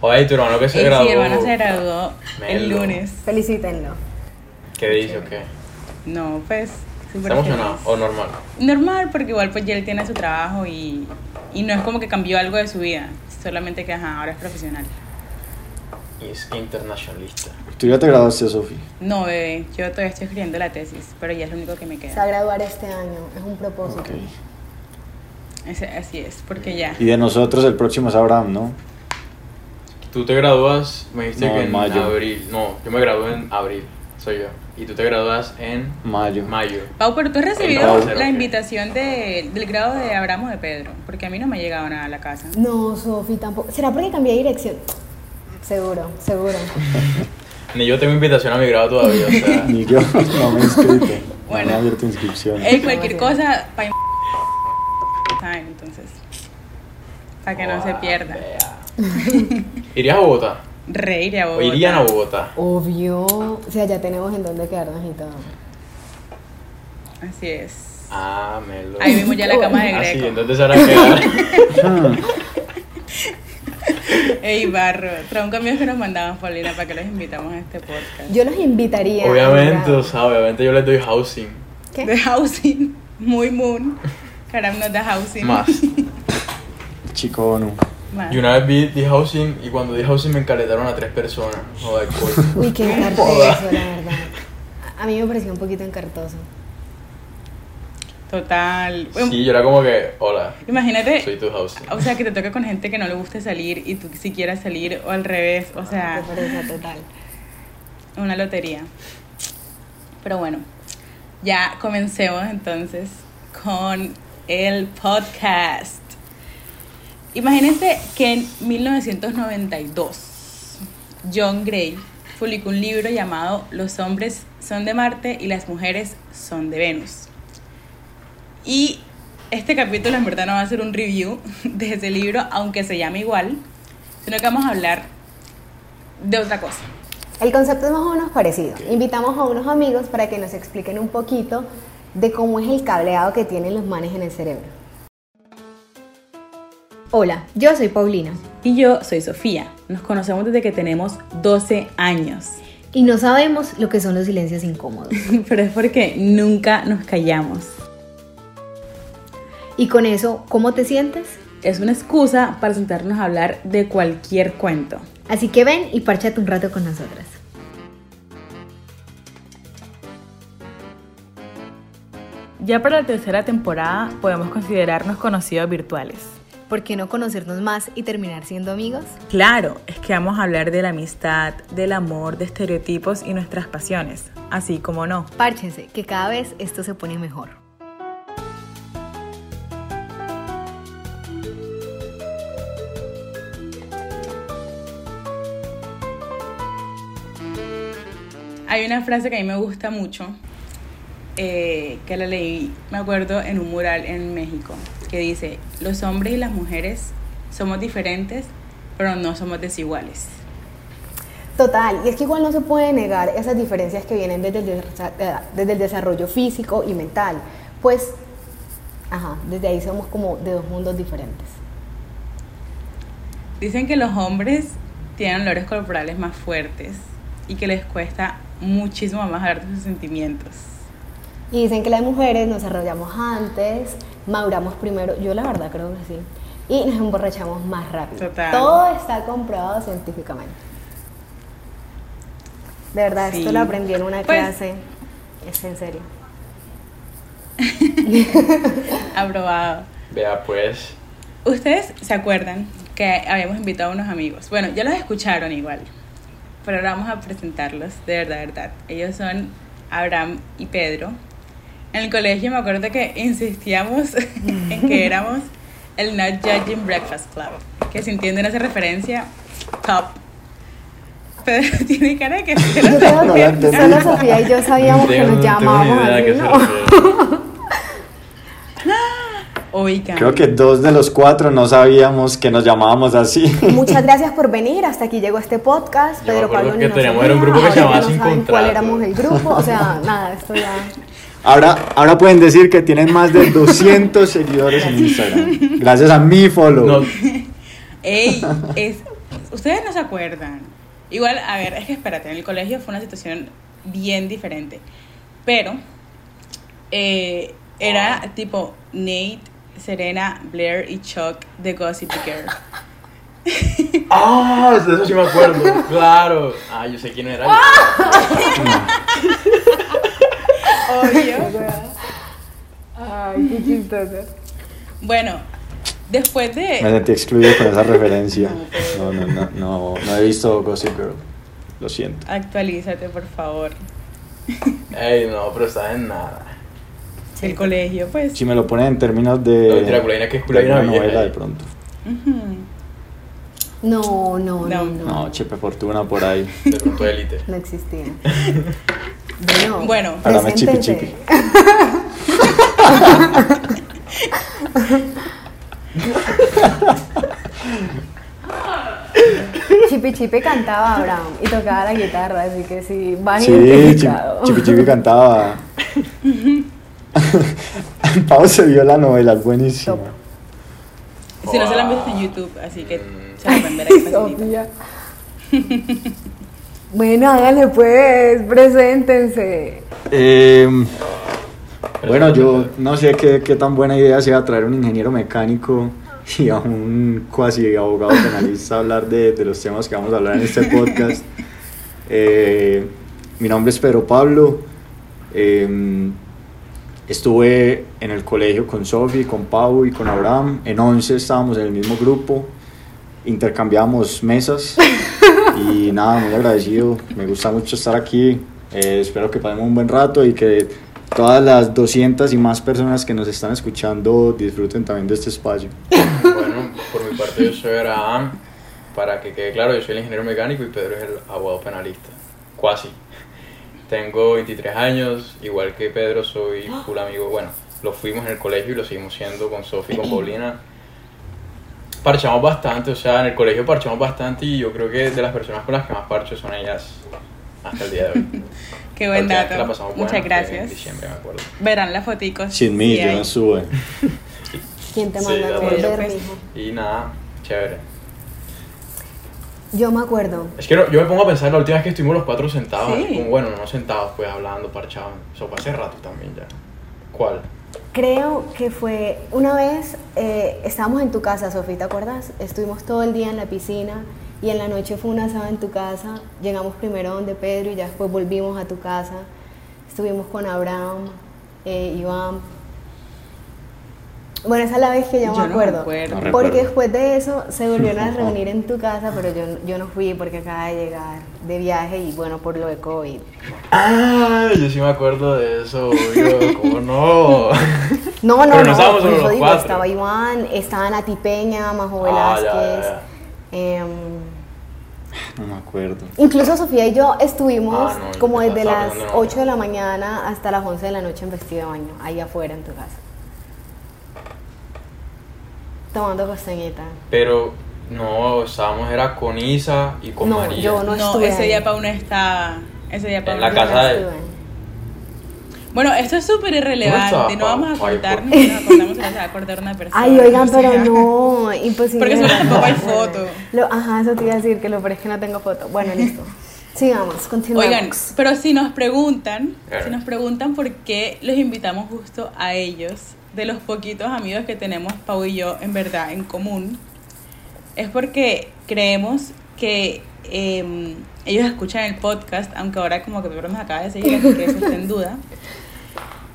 Oye, tu hermano que se graduó. sí, hermano se graduó el Melo. lunes. Felicítenlo. ¿Qué dice o qué? No, pues, súper ¿Está emocionado feliz. o normal? Normal, porque igual pues ya él tiene su trabajo y, y no es como que cambió algo de su vida, solamente que ajá, ahora es profesional. Y es internacionalista. Tú ya te graduaste, Sofi. No, bebé, yo todavía estoy escribiendo la tesis, pero ya es lo único que me Se va a queda. graduar este año, es un propósito. Ok. Ese- así es, porque ya. Y de nosotros el próximo es Abraham, ¿no? Tú te gradúas, me dijiste No, que en mayo. abril. No, yo me gradué en abril, soy yo. Y tú te gradúas en Mayo. mayo. Pau, pero tú has recibido la invitación de, del grado de Abraham o de Pedro, porque a mí no me ha llegado nada a la casa. No, Sofi, tampoco. ¿Será porque cambié de dirección? Seguro, seguro. Ni yo tengo invitación a mi grado todavía, o sea. Ni yo no me he inscrito. Bueno. No me he abierto inscripción. Ey, cualquier cosa, entonces, para que no se pierda. ¿Irías a Bogotá? Reír a ¿O irían a Bogotá? Obvio. O sea, ya tenemos en dónde quedarnos y todo. Así es. Ah, Melo. Ahí vimos ya la cama de Ah, sí, Greco. entonces se hará quedar. Hmm. Ey, barro. Trae un camión que nos mandaban, Paulina, para que los invitamos a este podcast. Yo los invitaría. a obviamente, o sea, obviamente yo les doy housing. ¿Qué? De housing, muy moon. Caramba, nos da housing. Más. Chico Onu. Más. Y una vez vi, di housing y cuando di housing me encaletaron a tres personas. Joder. Uy, qué encartoso, Joda. la verdad. A mí me pareció un poquito encartoso. Total. Bueno, Sí, yo era como que, hola, Imagínate, soy tu housing. o sea, que te toque con gente que no le guste salir y tú si quieras salir o al revés. O sea, pereza total. una lotería. Pero bueno, ya comencemos entonces con el podcast. Imagínense que en 1992 John Gray publicó un libro llamado Los hombres son de Marte y las mujeres son de Venus. Y este capítulo en verdad no va a ser un review de ese libro, aunque se llame igual, sino que vamos a hablar de otra cosa. El concepto es más o menos parecido. Invitamos a unos amigos para que nos expliquen un poquito de cómo es el cableado que tienen los manes en el cerebro. Hola, yo soy Paulina Y yo soy Sofía. Nos conocemos desde que tenemos 12 años. y no sabemos lo que son los silencios incómodos. Pero es porque nunca nos callamos. Y con eso, ¿cómo te sientes? Es una excusa para sentarnos a hablar de cualquier cuento. Así que ven y párchate un rato con nosotras. Ya para la tercera temporada podemos considerarnos conocidos virtuales. ¿Por qué no conocernos más y terminar siendo amigos? Claro, es que vamos a hablar de la amistad, del amor, de estereotipos y nuestras pasiones. Así como no. Párchense, que cada vez esto se pone mejor. Hay una frase que a mí me gusta mucho, eh, que la leí, me acuerdo, en un mural en México, que dice, los hombres y las mujeres somos diferentes, pero no somos desiguales. Total, y es que igual no se puede negar esas diferencias que vienen desde el, eh, desde el desarrollo físico y mental. Pues, ajá, desde ahí somos como de dos mundos diferentes. Dicen que los hombres tienen olores corporales más fuertes y que les cuesta muchísimo más hablar de sus sentimientos. Y dicen que las mujeres nos desarrollamos antes, maduramos primero, yo la verdad creo que sí, y nos emborrachamos más rápido. Total. Todo está comprobado científicamente. De verdad, Sí. esto lo aprendí en una Pues- clase, es en serio. Aprobado. Vea, pues. Ustedes se acuerdan que habíamos invitado a unos amigos. Bueno, ya los escucharon igual, pero ahora vamos a presentarlos de verdad, de verdad. Ellos son Abraham y Pedro. En el colegio me acuerdo que insistíamos en que éramos el Not Judging Breakfast Club. Que si entienden esa referencia, top. Pedro tiene cara de que se lo Yo creo No que entendí. solo Sofía y yo sabíamos que nos no tengo ni llamábamos así, ¿no? Oigan. Creo que dos de los cuatro no sabíamos que nos llamábamos así. Muchas gracias por venir. Hasta aquí llegó este podcast. Pedro Pablo que no teníamos- era un grupo que se llamaba no Sin saben Contrato. cuál éramos el grupo. O sea, nada, esto ya. Ahora, ahora pueden decir que tienen más de 200 seguidores en Instagram. Gracias a mi follow. No, Ey, es Ustedes no se acuerdan. Igual, a ver, es que espérate, en el colegio fue una situación bien diferente. Pero eh, era tipo Nate, Serena, Blair y Chuck de Gossip Girl. Ah, de eso sí me acuerdo. Claro. Ah, yo sé quién era. Obvio. Ay, qué chistoso. Bueno, después Me de... sentí excluido con esa referencia. No, No, no, no, no, no he visto Gossip Girl. Lo siento. Actualízate, por favor. Ey, no, pero estás en nada. El colegio, pues. Si me lo ponen en términos de. No, mentira, Culaina, que es Culaina una novela de pronto. Ujú. No, no, no, No. no. No, Chepe Fortuna por ahí. De pronto élite. No existía. Bueno, Bueno. Háblame chipi preséntense. chipi. Chipi Chipi cantaba Abraham y tocaba la guitarra, así que sí, van Sí, identificado. Chipi Chipi cantaba. Pau se vio la novela, buenísima. Top. Si no se la han visto en YouTube, así que. Se pueden ver. Sofía. bueno, háganle pues, preséntense. Eh, bueno, yo no sé qué, qué tan buena idea sea traer un ingeniero mecánico y a un cuasi abogado penalista a hablar de, de los temas que vamos a hablar en este podcast. Eh, mi nombre es Pedro Pablo. eh, estuve en el colegio con Sofi, con Pau y con Abraham. En 11 estábamos en el mismo grupo. Intercambiamos mesas. Y nada, muy agradecido. Me gusta mucho estar aquí. Eh, espero que pasemos un buen rato y que todas las 200 y más personas que nos están escuchando disfruten también de este espacio. Bueno, por mi parte yo soy Abraham. Para que quede claro, yo soy el ingeniero mecánico y Pedro es el abogado penalista. Cuasi. Tengo 23 años, igual que Pedro soy full amigo. Bueno, lo fuimos en el colegio y lo seguimos siendo con Sofi y con Paulina. Parchamos bastante, o sea, en el colegio parchamos bastante y yo creo que de las personas con las que más parcho son ellas hasta el día de hoy. Qué buen dato. la pasamos Muchas buena fue En gracias. diciembre, me acuerdo. Verán las foticos. Sin mí, yo no sube. ¿Quién te Sí, manda a volver? Y nada, chévere. Yo me acuerdo. Es que yo me pongo a pensar la última vez que estuvimos los cuatro sentados, Sí. así como, bueno, no sentados, pues hablando, parchados. Eso fue hace rato también ya. ¿Cuál? Creo que fue una vez, eh, estábamos en tu casa, Sofía, ¿te acuerdas? Estuvimos todo el día en la piscina y en la noche fue una asada en tu casa. Llegamos primero donde Pedro y ya después volvimos a tu casa. Estuvimos con Abraham, eh, Iván. Bueno, esa es la vez que yo, Yo me no me acuerdo. acuerdo. No porque después de eso se volvieron a reunir en tu casa, pero yo, yo no fui porque acaba de llegar de viaje y bueno, por lo de COVID. Ah, yo sí me acuerdo de eso, obvio, ¿cómo no? No, no, Pero no no, estábamos por solo eso los digo, cuatro. estaba Iván, estaba Nati Peña, Majo Ah, ya, Velázquez. ya, em, No me acuerdo. incluso Sofía y yo estuvimos Ah, no, como desde las pensando en 8 de la mañana hasta las 11 de la noche en vestido de baño, ahí afuera en tu casa. Tomando costeñita. Pero no, estábamos, era con Isa y con No, María. yo No, estuve ese ahí. día Pau no estaba. Ese día Pau En no la casa de-. Bueno, esto es súper irrelevante. ¿Dónde No vamos a Pau? Ay, contar, por- no nos acordamos si nos va a acordar una persona. Ay, oigan, pero sea. no, imposible. Porque eso tampoco hay foto. Lo- ajá, eso te iba a decir, que lo peor es que no tengo foto. Bueno, listo. Sigamos, continuamos. Oigan, pero si nos preguntan, si nos preguntan por qué los invitamos justo a ellos, de los poquitos amigos que tenemos Pau y yo en verdad en común, es porque creemos que eh, ellos escuchan el podcast, aunque ahora como que nos acaba de seguir, así que eso está en duda.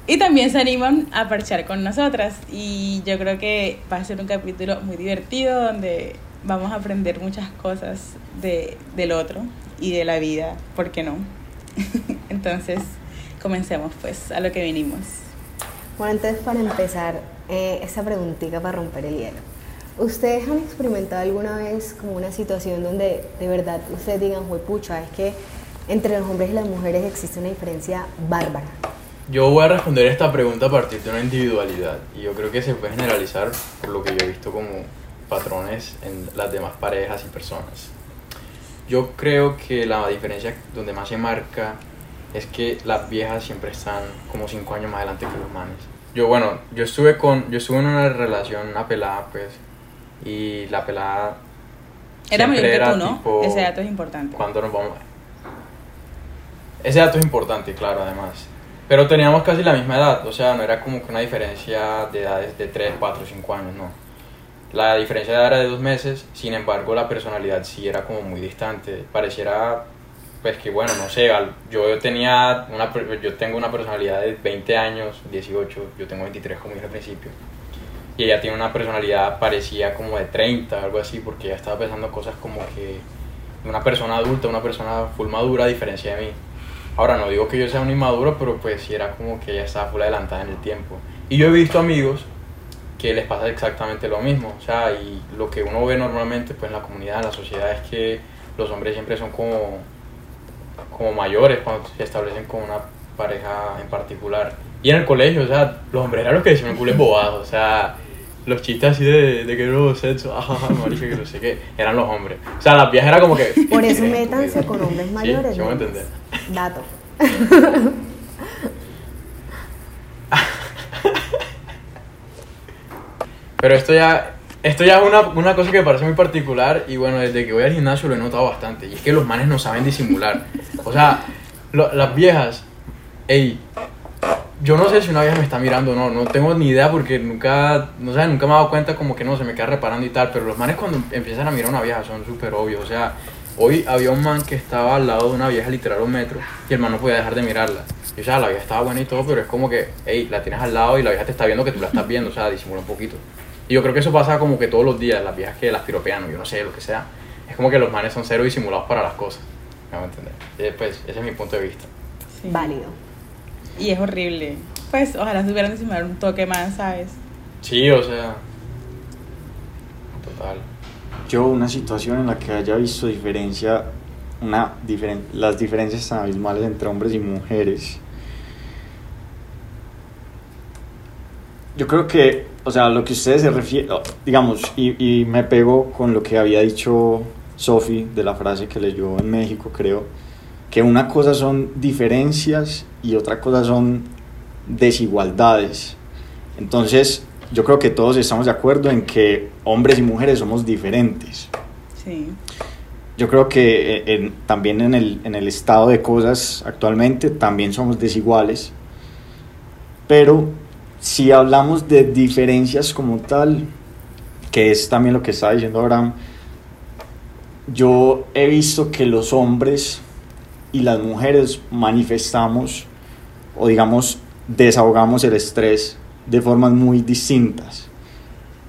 Y también se animan a parchar con nosotras. Y yo creo que va a ser un capítulo muy divertido donde vamos a aprender muchas cosas de, del otro y de la vida, ¿por qué no? Entonces, comencemos pues a lo que vinimos. Bueno, entonces para empezar, eh, esta preguntita para romper el hielo. ¿Ustedes han experimentado alguna vez como una situación donde de verdad ustedes digan, pucha, es que entre los hombres y las mujeres existe una diferencia bárbara? Yo voy a responder esta pregunta a partir de una individualidad y yo creo que se puede generalizar por lo que yo he visto como patrones en las demás parejas y personas. Yo creo que la diferencia donde más se marca es que las viejas siempre están como cinco años más adelante que los manes. Yo, bueno, yo estuve con, yo estuve en una relación, una pelada, pues, y la pelada Era mayor que tú, ¿no? tipo, Ese dato es importante. ¿Cuándo nos vamos? Ese dato es importante, claro, además. Pero teníamos casi la misma edad, o sea, no era como que una diferencia de edades de 3, 4, 5 años, no. La diferencia de edad era de dos meses, sin embargo la personalidad sí era como muy distante. Pareciera, pues que bueno, no sé, yo tenía una, yo tengo una personalidad de 20 años, 18, yo tengo 23 como dije al principio. Y ella tiene una personalidad parecía como de 30, algo así, porque ella estaba pensando cosas como que una persona adulta, una persona full madura a diferencia de mí. Ahora no digo que yo sea un inmaduro, pero pues sí era como que ella estaba full adelantada en el tiempo. Y yo he visto amigos que les pasa exactamente lo mismo. O sea, y lo que uno ve normalmente pues en la comunidad, en la sociedad, es que los hombres siempre son como, como mayores cuando se establecen con una pareja en particular. Y en el colegio, o sea, los hombres eran los que decían cules bobados. O sea, los chistes así de, de que no, sexo, ajaja, marica, que no sé qué, eran los hombres. O sea, las viejas era como que... Por eso "Eres métanse estúpido". con hombres mayores. sí, ¿no? entender. Dato. Pero esto ya, esto ya es una, una cosa que me parece muy particular y bueno, desde que voy al gimnasio lo he notado bastante. Y es que los manes no saben disimular. O sea, las viejas, ey, yo no sé si una vieja me está mirando o no, no tengo ni idea porque nunca, no sé, nunca me he dado cuenta como que no, se me queda reparando y tal, pero los manes cuando empiezan a mirar a una vieja son súper obvios. O sea, hoy había un man que estaba al lado de una vieja literal un metro y el man no podía dejar de mirarla. Y, o sea, la vieja estaba buena y todo, pero es como que, hey, la tienes al lado y la vieja te está viendo que tú la estás viendo, o sea, disimula un poquito. Y yo creo que eso pasa como que todos los días, las viejas que las piropean, o yo no sé, lo que sea. Es como que los manes son cero disimulados para las cosas. ¿Me van a entender? Eh, Pues ese es mi punto de vista. Sí. Válido. Y es horrible. Pues ojalá supieran disimular un toque más, ¿sabes? Sí, o sea. Total. Yo una situación en la que haya visto diferencia, una diferen- las diferencias tan abismales entre hombres y mujeres. Yo creo que, o sea, lo que ustedes se refieren, digamos, y, y me pego con lo que había dicho Sophie de la frase que leyó en México, creo, que una cosa son diferencias y otra cosa son desigualdades. Entonces, yo creo que todos estamos de acuerdo en que hombres y mujeres somos diferentes. Sí. Yo creo que eh, en- también en el, en el estado de cosas actualmente también somos desiguales. Pero si hablamos de diferencias como tal, que es también lo que estaba diciendo Abraham, yo he visto que los hombres y las mujeres manifestamos o digamos desahogamos el estrés de formas muy distintas.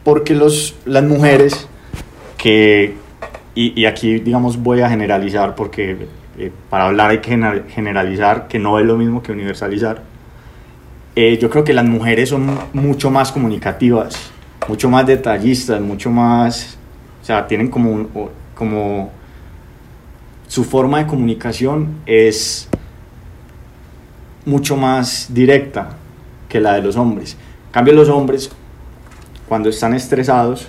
Porque los, las mujeres que, y, y aquí digamos voy a generalizar porque eh, para hablar hay que gener- generalizar, que no es lo mismo que universalizar. Eh, yo creo que las mujeres son mucho más comunicativas, mucho más detallistas, mucho más, o sea, tienen como, un- como su forma de comunicación es mucho más directa que la de los hombres. En cambio, los hombres, cuando están estresados,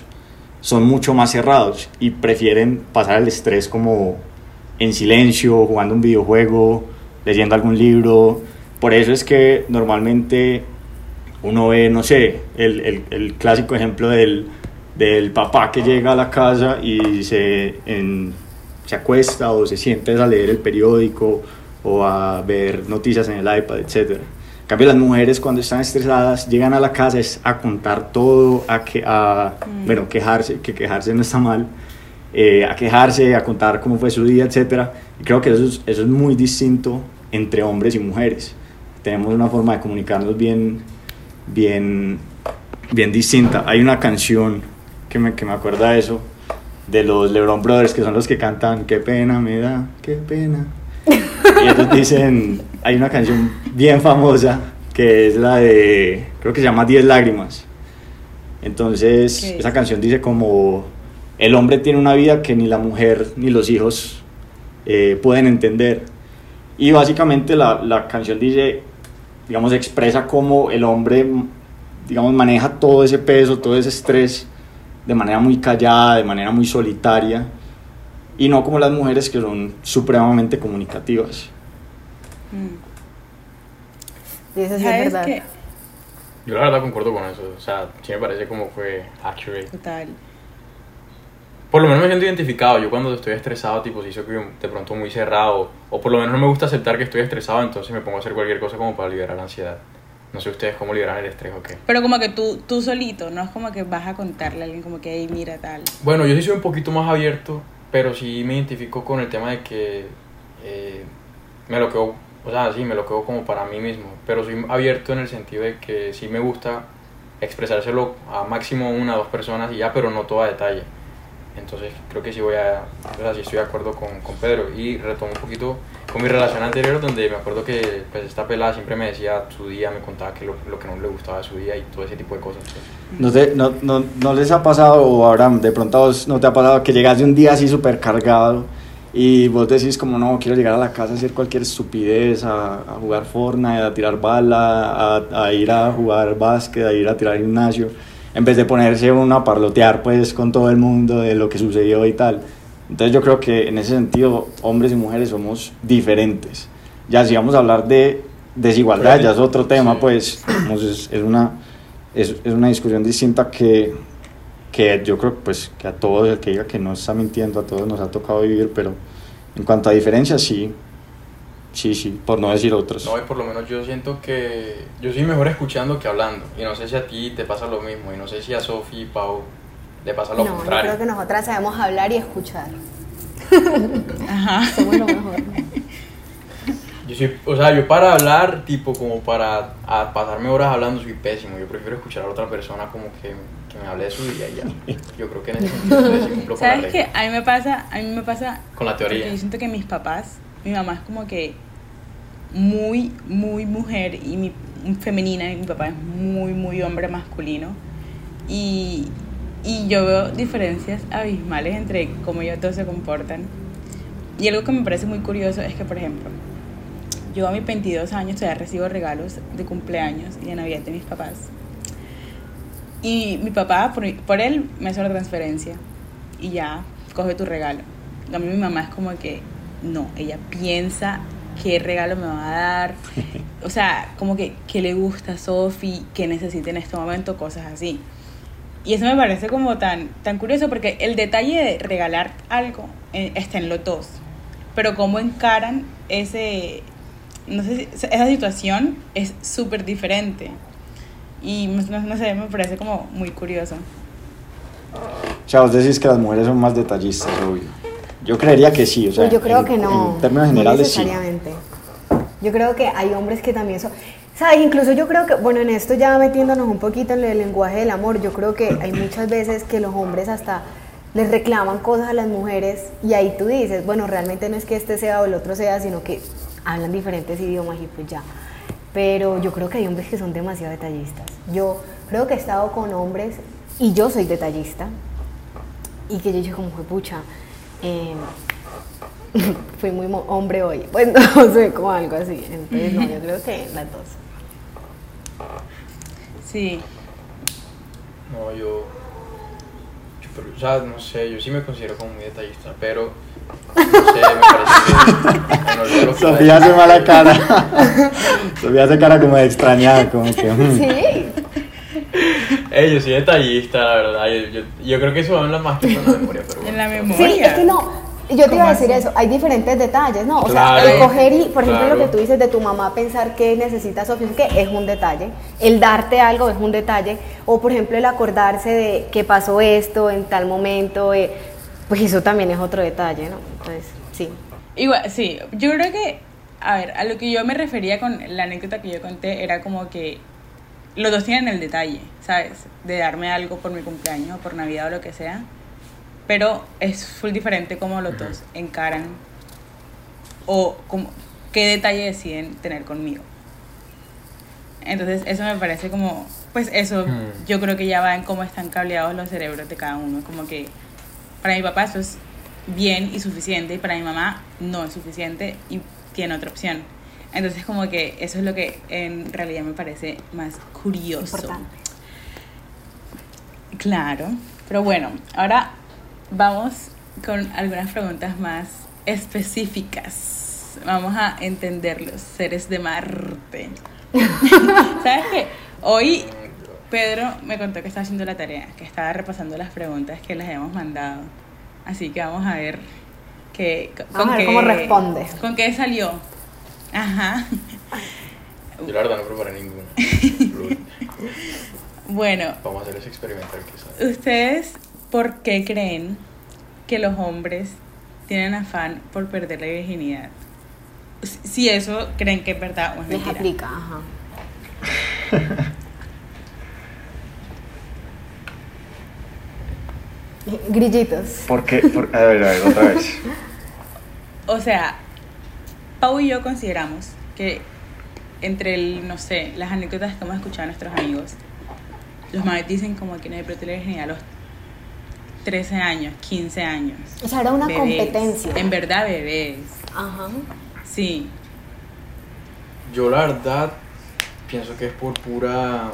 son mucho más cerrados y prefieren pasar el estrés como en silencio, jugando un videojuego, leyendo algún libro. Por eso es que normalmente uno ve, no sé, el, el- el clásico ejemplo del, del papá que llega a la casa y se, en- se acuesta o se siente a leer el periódico o a ver noticias en el iPad, etc. En cambio, las mujeres cuando están estresadas llegan a la casa es a contar todo, a, que, a Mm. bueno, quejarse, que quejarse no está mal, eh, a quejarse, a contar cómo fue su día, etc. Y creo que eso es, eso es muy distinto entre hombres y mujeres. Tenemos una forma de comunicarnos bien, bien, bien distinta. Hay una canción que me, que me acuerda de eso, de los LeBron Brothers, que son los que cantan Qué pena me da, qué pena. Y ellos dicen, hay una canción bien famosa que es la de, creo que se llama Diez lágrimas. Entonces, esa canción dice como, el hombre tiene una vida que ni la mujer ni los hijos eh, pueden entender. Y básicamente la, la canción dice, digamos, expresa cómo el hombre, digamos, maneja todo ese peso, todo ese estrés de manera muy callada, de manera muy solitaria, y no como las mujeres que son supremamente comunicativas. Mm. Y eso sí es ¿Sabes verdad. Yo la verdad concuerdo con eso. O sea, sí me parece como fue accurate. Total. Por lo menos me siento identificado. Yo cuando estoy estresado, tipo, si soy de pronto muy cerrado, o por lo menos no me gusta aceptar que estoy estresado, entonces me pongo a hacer cualquier cosa como para liberar la ansiedad. No sé ustedes cómo liberan el estrés o qué. Pero como que tú, tú solito, no es como que vas a contarle a alguien como que, hey, mira tal. Bueno, yo sí soy un poquito más abierto, pero sí me identifico con el tema de que eh, me lo quedo, o sea, sí, me lo quedo como para mí mismo. Pero soy abierto en el sentido de que sí me gusta expresárselo a máximo una o dos personas y ya, pero no todo a detalle. Entonces creo que sí voy a, o sí estoy de acuerdo con, con Pedro y retomo un poquito con mi relación anterior donde me acuerdo que pues esta pelada siempre me decía su día, me contaba que lo, lo que no le gustaba de su día y todo ese tipo de cosas. pues. ¿No, te- no, no, no les ha pasado, o Abraham, de pronto vos no te ha pasado que llegas de un día así súper cargado y vos decís como no, quiero llegar a la casa a hacer cualquier estupidez, a, a jugar Fortnite, a tirar bala, a, a ir a jugar básquet, a ir a tirar gimnasio, en vez de ponerse uno a parlotear pues con todo el mundo de lo que sucedió y tal. Entonces yo creo que en ese sentido hombres y mujeres somos diferentes. Ya si vamos a hablar de desigualdad, ya es otro tema, Sí. pues digamos, es, es una, es, es una discusión distinta que, que yo creo pues, que a todos, el que diga que no está mintiendo, a todos nos ha tocado vivir, pero en cuanto a diferencias, sí, sí, sí, por no decir otros. No, y por lo menos yo siento que yo soy mejor escuchando que hablando. Y no sé si a ti te pasa lo mismo. Y no sé si a Sofi y Pau le pasa lo No, yo contrario. creo que nosotras sabemos hablar y escuchar. Ajá. Somos lo mejor. Yo soy, o sea, yo para hablar, tipo, como para a pasarme horas hablando, soy pésimo. Yo prefiero escuchar a otra persona como que, que me hable de su día y ya. Yo creo que en ese sentido sí cumplo con la ¿Sabes qué? regla. A mí me pasa, a mí me pasa Con la teoría. Yo siento que mis papás, mi mamá es como que muy, muy mujer y femenina y mi papá es muy, muy hombre masculino. Y, y yo veo diferencias abismales entre cómo ellos dos se comportan. Y algo que me parece muy curioso es que, por ejemplo, yo a mis 22 años todavía recibo regalos de cumpleaños y de Navidad de mis papás. Y mi papá, por, por él, me hace una transferencia y ya, coge tu regalo. A mí mi mamá es como que, no, ella piensa qué regalo me va a dar. O sea, como que, qué le gusta a Sofi, qué necesita en este momento, cosas así. Y eso me parece como tan, tan curioso porque el detalle de regalar algo eh, está en los dos. Pero cómo encaran ese, no sé, esa situación es súper diferente. Y no, no sé, me parece como muy curioso. O sea, vos decís que las mujeres son más detallistas, obvio. Yo creería que sí, o sea, Pues yo creo en- que no. En términos no generales, sí. necesariamente. Yo creo que hay hombres que también son. ¿Sabes? Incluso yo creo que, bueno, en esto ya metiéndonos un poquito en el lenguaje del amor, yo creo que hay muchas veces que los hombres hasta les reclaman cosas a las mujeres y ahí tú dices, bueno, realmente no es que este sea o el otro sea, sino que hablan diferentes idiomas y pues ya. Pero yo creo que hay hombres que son demasiado detallistas. Yo creo que he estado con hombres y yo soy detallista y que yo dije como pucha. Em, fui muy mo- hombre hoy. Pues no sé, como algo así. Entonces, no, yo creo que las dos. Sí, No, yo, yo, pero, o sea, no sé, yo sí me considero como muy detallista, pero no sé, me parece que Sofía hace mala cara. Sofía hace cara como de extrañada, como que... mm. Sí. Ey, yo soy detallista, la verdad. Yo, yo, yo creo que eso habla más que con la memoria, pero en bueno. la memoria. Sí, es que no. Yo te iba ¿Cómo a decir así? eso, hay diferentes detalles, ¿no? O Claro, sea, el coger y, por ejemplo, lo claro. que tú dices de tu mamá pensar que necesita Sofía, que es un detalle. El darte algo es un detalle. O, por ejemplo, el acordarse de que pasó esto en tal momento, eh, pues eso también es otro detalle, ¿no? Entonces, sí. Igual, sí, yo creo que, a ver, a lo que yo me refería con la anécdota que yo conté era como que los dos tienen el detalle, ¿sabes? De darme algo por mi cumpleaños o por Navidad o lo que sea. Pero es full diferente como los dos encaran o como, qué detalle deciden tener conmigo. Entonces eso me parece como, pues eso yo creo que ya va en cómo están cableados los cerebros de cada uno. Como que para mi papá eso es bien y suficiente y para mi mamá no es suficiente y tiene otra opción. Entonces como que eso es lo que en realidad me parece más curioso. Importante. Claro, pero bueno, ahora vamos con algunas preguntas más específicas. Vamos a entender los seres de Marte. ¿Sabes qué? Hoy Pedro me contó que estaba haciendo la tarea, que estaba repasando las preguntas que les habíamos mandado. Así que vamos a ver qué, Vamos a ver qué- cómo responde. ¿Con qué salió? Ajá. Yo la verdad no preparé ninguno. Bueno, Vamos a hacer ese experimental quizás. ¿ustedes por qué creen que los hombres tienen afán por perder la virginidad? Si- Si eso creen que es verdad o es Les mentira. aplica, ajá. Grillitos. ¿Por qué? Por- a ver, a ver, otra vez. O sea, Pau y yo consideramos que entre el, no sé, las anécdotas que hemos escuchado de nuestros amigos, los madres dicen como que no hay la virginidad a los 13 años, 15 años. O sea, era una Bebés. competencia. En verdad, bebés. Ajá. Sí. Yo la verdad pienso que es por pura,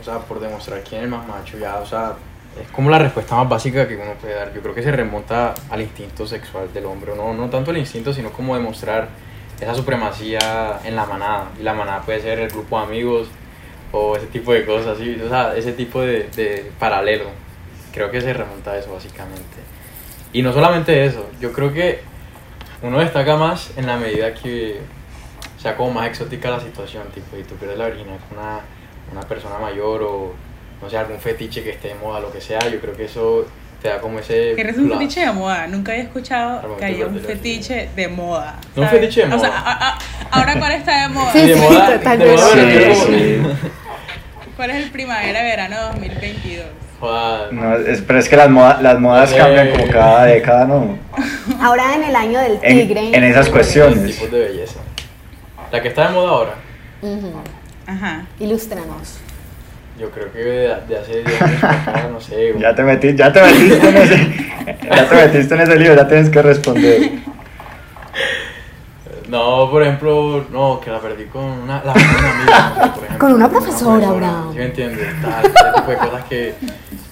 o sea, por demostrar quién es el más macho, ya, o sea, es como la respuesta más básica que uno puede dar. Yo creo que se remonta al instinto sexual del hombre, no, no tanto el instinto, sino como demostrar esa supremacía en la manada. Y la manada puede ser el grupo de amigos o ese tipo de cosas, ¿sí? o sea, ese tipo de, de paralelo. Creo que se remonta a eso básicamente. Y no solamente eso, yo creo que uno destaca más en la medida que sea como más exótica la situación, tipo, y tú pierdes la virginidad con una, una persona mayor o, no sé, algún fetiche que esté de moda, lo que sea, yo creo que eso te da como ese... Que eres un plus. fetiche de moda. Nunca había escuchado que haya de un fetiche de moda. No, un fetiche de O sea, moda. a- a- ahora cuál está de moda. Sí, de sí, moda, de Sí, sí. ¿Cuál es el primavera-verano 2022? Joder, No, es- pero es que las, moda- las modas cambian como cada década, ¿no? Ahora en el año del tigre. en esas cuestiones. tipos de belleza. La que está de moda ahora. Ajá. Ilústranos. Yo creo que de, de hace 10 años acá, no sé, Ya te, metí, ya te metiste en ese, ya te metiste en ese lío, ya tienes que responder. No, por ejemplo, no, que la perdí con una, la, con una amiga, no sé, por ejemplo. Con una profesora, Abraham. ¿Sí me entiendes? Tal, ese tipo de cosas que...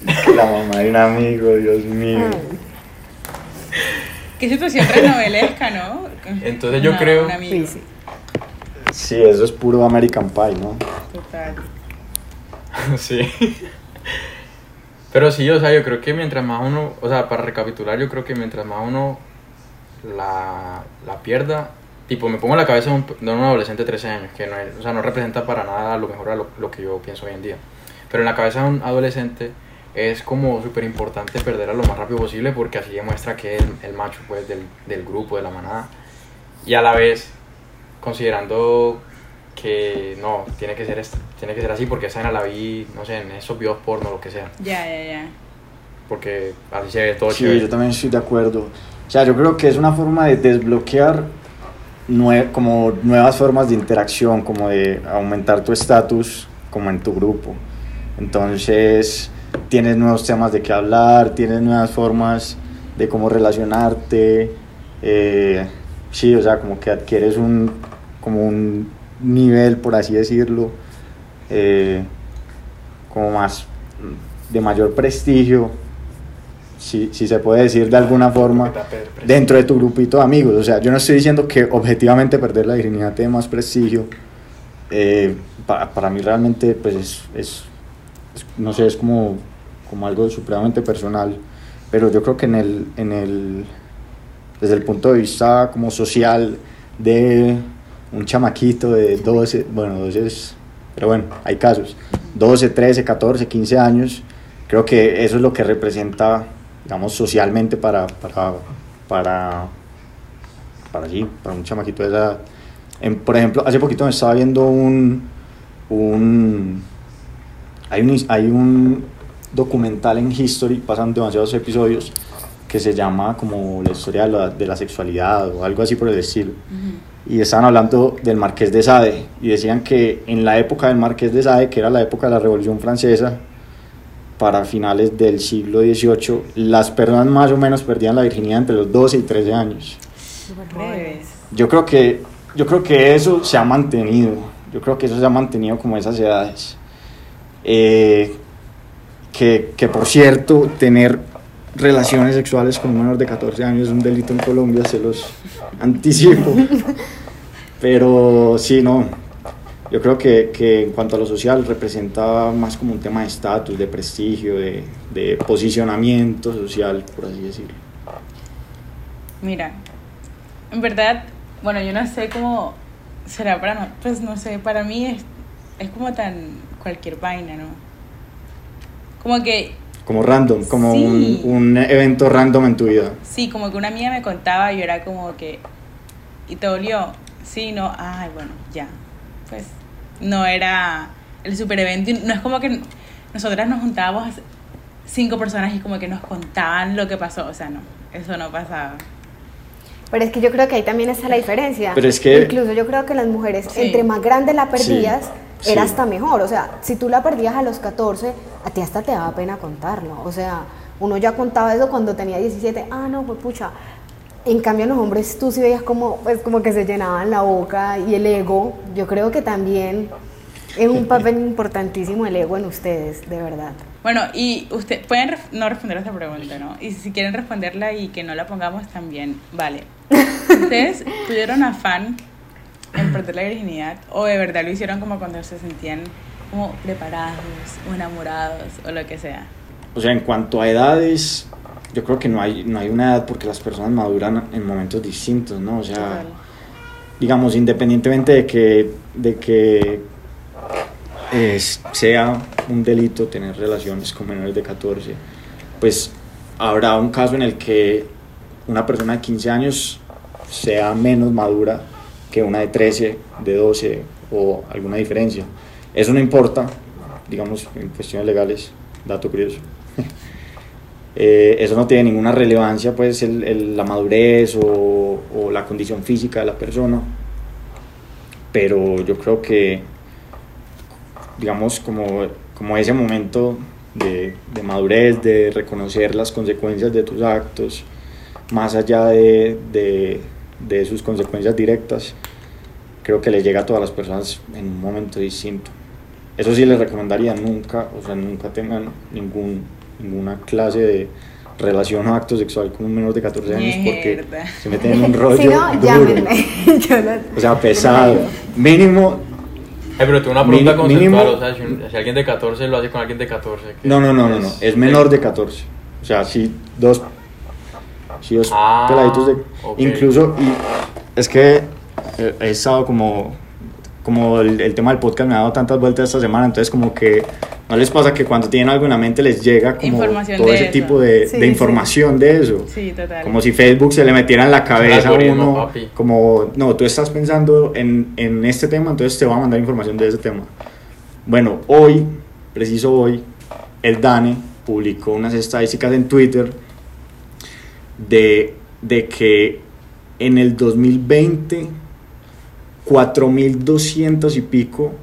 La mamá de un amigo, Dios mío. Ay. Qué situación telenovelesca, ¿no? Entonces yo Una- creo- sí. Sí, eso es puro American Pie, ¿no? Total. Sí. Pero sí, o sea, yo creo que mientras más uno, o sea, para recapitular, yo creo que mientras más uno la, la pierda, tipo, me pongo en la cabeza de un, de un adolescente de 13 años, que no, es, o sea, no representa para nada a lo mejor a lo, lo que yo pienso hoy en día. Pero en la cabeza de un adolescente es como súper importante perderla lo más rápido posible porque así demuestra que es el, el macho, pues, del, del grupo, de la manada. Y a la vez, considerando que no, tiene que ser, est- tiene que ser así porque esa era la vi, no sé, en esos videos porno, lo que sea. Ya, ya, ya. Porque así se ve todo Sí, chévere. yo también estoy de acuerdo. O sea, yo creo que es una forma de desbloquear nue- como nuevas formas de interacción, como de aumentar tu estatus como en tu grupo. Entonces, tienes nuevos temas de qué hablar, tienes nuevas formas de cómo relacionarte. eh, sí, o sea, como que adquieres un, como un nivel, por así decirlo, eh, como más de mayor prestigio, si, si se puede decir de alguna forma, dentro de tu grupito de amigos. O sea, yo no estoy diciendo que objetivamente perder la virginidad te dé más prestigio. Eh, para, para mí realmente, pues es, es- es- no sé, es como, como algo supremamente personal. Pero yo creo que en el, en el, desde el punto de vista como social de un chamaquito de 12, bueno, 12 es, pero bueno, hay casos, 12, 13, 14, 15 años, creo que eso es lo que representa, digamos, socialmente para, para, para, para sí, para un chamaquito de esa edad. En- por ejemplo, hace poquito me estaba viendo un, un, hay un, hay un documental en History, pasan demasiados episodios, que se llama como la historia de la, de la sexualidad o algo así por el estilo. Y estaban hablando del Marqués de Sade y decían que en la época del Marqués de Sade, que era la época de la Revolución Francesa, para finales del siglo XVIII, las personas más o menos perdían la virginidad entre los 12 y 13 años. Yo creo que, yo creo que eso se ha mantenido. Yo creo que eso se ha mantenido como esas edades. Eh, que, que por cierto, tener relaciones sexuales con un menor de 14 años es un delito en Colombia, se los anticipo. Pero sí, no. Yo creo que, que en cuanto a lo social representa más como un tema de estatus, de prestigio, de, de posicionamiento social, por así decirlo. Mira, en verdad, bueno, yo no sé cómo será para no, pues no sé, para mí es, es como tan cualquier vaina, ¿no? Como que, Como random, como Sí. un, un evento random en tu vida. sí, como que una amiga me contaba y yo era como que, ¿y te dolió? Sí, no, ay, bueno, ya. Pues no era el super evento, no es como que nosotras nos juntábamos cinco personas y como que nos contaban lo que pasó, o sea, no, eso no pasaba. Pero es que yo creo que ahí también está la diferencia. Pero es que- Incluso yo creo que las mujeres, Sí. entre más grande la perdías, Sí, era sí. hasta mejor. O sea, si tú la perdías a los 14, a ti hasta te daba pena contarlo. O sea, uno ya contaba eso cuando tenía 17. Ah, no, pues pucha. En cambio, los hombres tú sí veías como, pues, como que se llenaban la boca y el ego. Yo creo que también es un papel importantísimo el ego en ustedes, de verdad. Bueno, y usted pueden no responder a esta pregunta, ¿no? Y si quieren responderla y que no la pongamos también, vale. ¿Ustedes tuvieron afán en perder la virginidad o de verdad lo hicieron como cuando se sentían como preparados o enamorados o lo que sea? O sea, en cuanto a edades, yo creo que no hay, no hay una edad porque las personas maduran en momentos distintos, ¿no? O sea, Total. digamos, independientemente de que, de que sea un delito tener relaciones con menores de 14, pues habrá un caso en el que una persona de 15 años sea menos madura que una de 13, de 12 o alguna diferencia. Eso no importa, digamos, en cuestiones legales, dato curioso. Eh, eso no tiene ninguna relevancia, pues, el- el- la madurez o, o la condición física de la persona. Pero yo creo que, digamos, como, como ese momento de, de madurez, de reconocer las consecuencias de tus actos, más allá de, de, de sus consecuencias directas, creo que le llega a todas las personas en un momento distinto. Eso sí les recomendaría nunca, o sea, nunca tengan ningún, ninguna clase de relación o acto sexual con un menor de 14 años porque se meten en un rollo si no, duro. O sea, pesado. Mínimo, Eh, pero tengo una pregunta conceptual, o sea, si, un- si alguien de 14 lo hace con alguien de 14. ¿qué? no, no, no, no, no, es menor de 14. O sea, sí, dos, sí, dos Ah, peladitos de... ok. Incluso, y es que eh, he estado como, como el, el tema del podcast me ha dado tantas vueltas esta semana, entonces como que no les pasa que cuando tienen algo en la mente les llega como todo ese eso. tipo de, Sí, de sí. información de eso. Sí, total. Como si Facebook se le metiera en la cabeza a uno, papi. como, no, tú estás pensando en, en este tema, entonces te va a mandar información de ese tema. Bueno, hoy, preciso hoy, el DANE publicó unas estadísticas en Twitter de, de que en el 2020, 4.200 y pico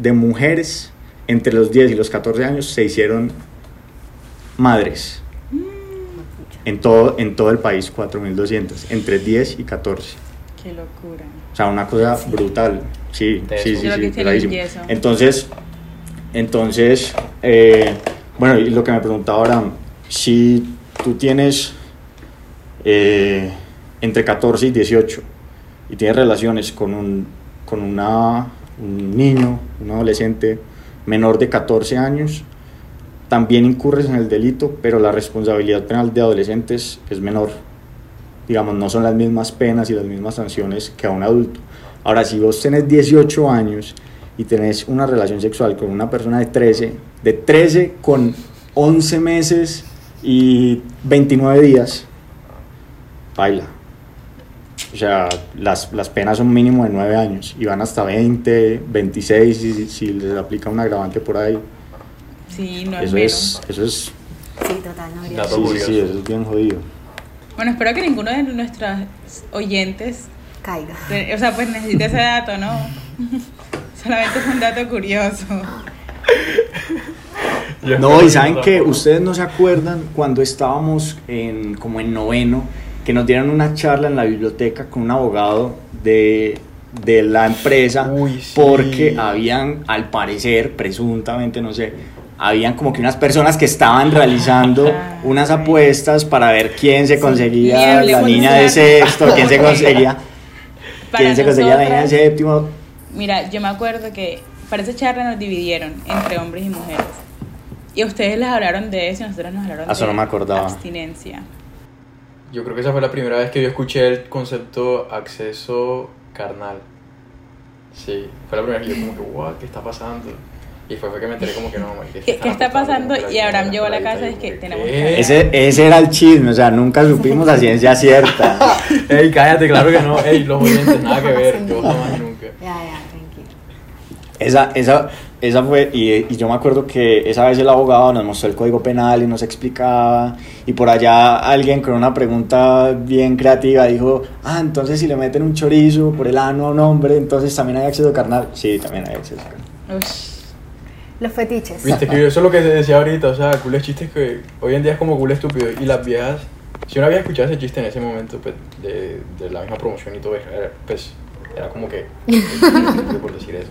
de mujeres entre los 10 y los 14 años se hicieron madres. En todo, en todo el país, 4.200, entre 10 y 14. Qué locura. O sea, una cosa brutal. Sí, Teso. sí, sí, sí, yeso. Entonces, entonces, eh, bueno, y lo que me preguntaba ahora, si tú tienes eh, entre 14 y 18 y tienes relaciones con un, con un niño, un adolescente menor de 14 años, también incurres en el delito, pero la responsabilidad penal de adolescentes es menor. Digamos, no son las mismas penas y las mismas sanciones que a un adulto. Ahora, si vos tenés 18 años y tenés una relación sexual con una persona de 13, de 13 con 11 meses y 29 días, baila. O sea, las, las penas son mínimo de 9 años y van hasta 20, 26 si, si les aplica un agravante por ahí. Sí, no es Eso es, eso es, Sí, total, no sí, sí, sí, eso es bien jodido. Bueno, espero que ninguno de nuestros oyentes, Caiga. o sea, pues necesite ese dato, ¿no? Solamente es un dato curioso. No, y saben que ustedes no se acuerdan cuando estábamos en, como en noveno, que nos dieron una charla en la biblioteca con un abogado de, de la empresa, Uy, sí. porque habían, al parecer, presuntamente, no sé, habían como que unas personas que estaban realizando unas apuestas para ver quién se conseguía la niña de sexto, quién se conseguía, quién se conseguía la niña de séptimo. Mira, yo me acuerdo que para esa charla nos dividieron entre hombres y mujeres. Y ustedes les hablaron de eso y nosotros nos hablaron Ah, eso de no me acordaba. abstinencia. Yo creo que esa fue la primera vez que yo escuché el concepto acceso carnal. Sí, fue la primera vez que yo como que, wow, ¿qué está pasando? Y fue, fue que me enteré como que no, ¿Qué- están qué está pasando? Y Abraham llegó a la casa y es que tenemos ¿qué? que- Ese, ese era el chisme, o sea, nunca supimos la ciencia cierta. Ey, cállate, claro que no. Ey, los oyentes, nada que ver. Yo jamás nunca. Ya, ya, tranquilo. Esa, esa, esa fue, y, y yo me acuerdo que esa vez el abogado nos mostró el código penal y nos explicaba, y por allá alguien con una pregunta bien creativa dijo, ah, entonces si le meten un chorizo por el ano a un hombre, entonces también hay acceso carnal. Sí, también hay acceso carnal. Ush. Los fetiches. Viste que eso es lo que te decía ahorita, o sea, cool es chistes que hoy en día es como cool estúpido. Y las viejas, si una vieja escuchaba ese chiste en ese momento, pues, de, de la misma promoción y todo eso, era, pues, era como que, por decir eso.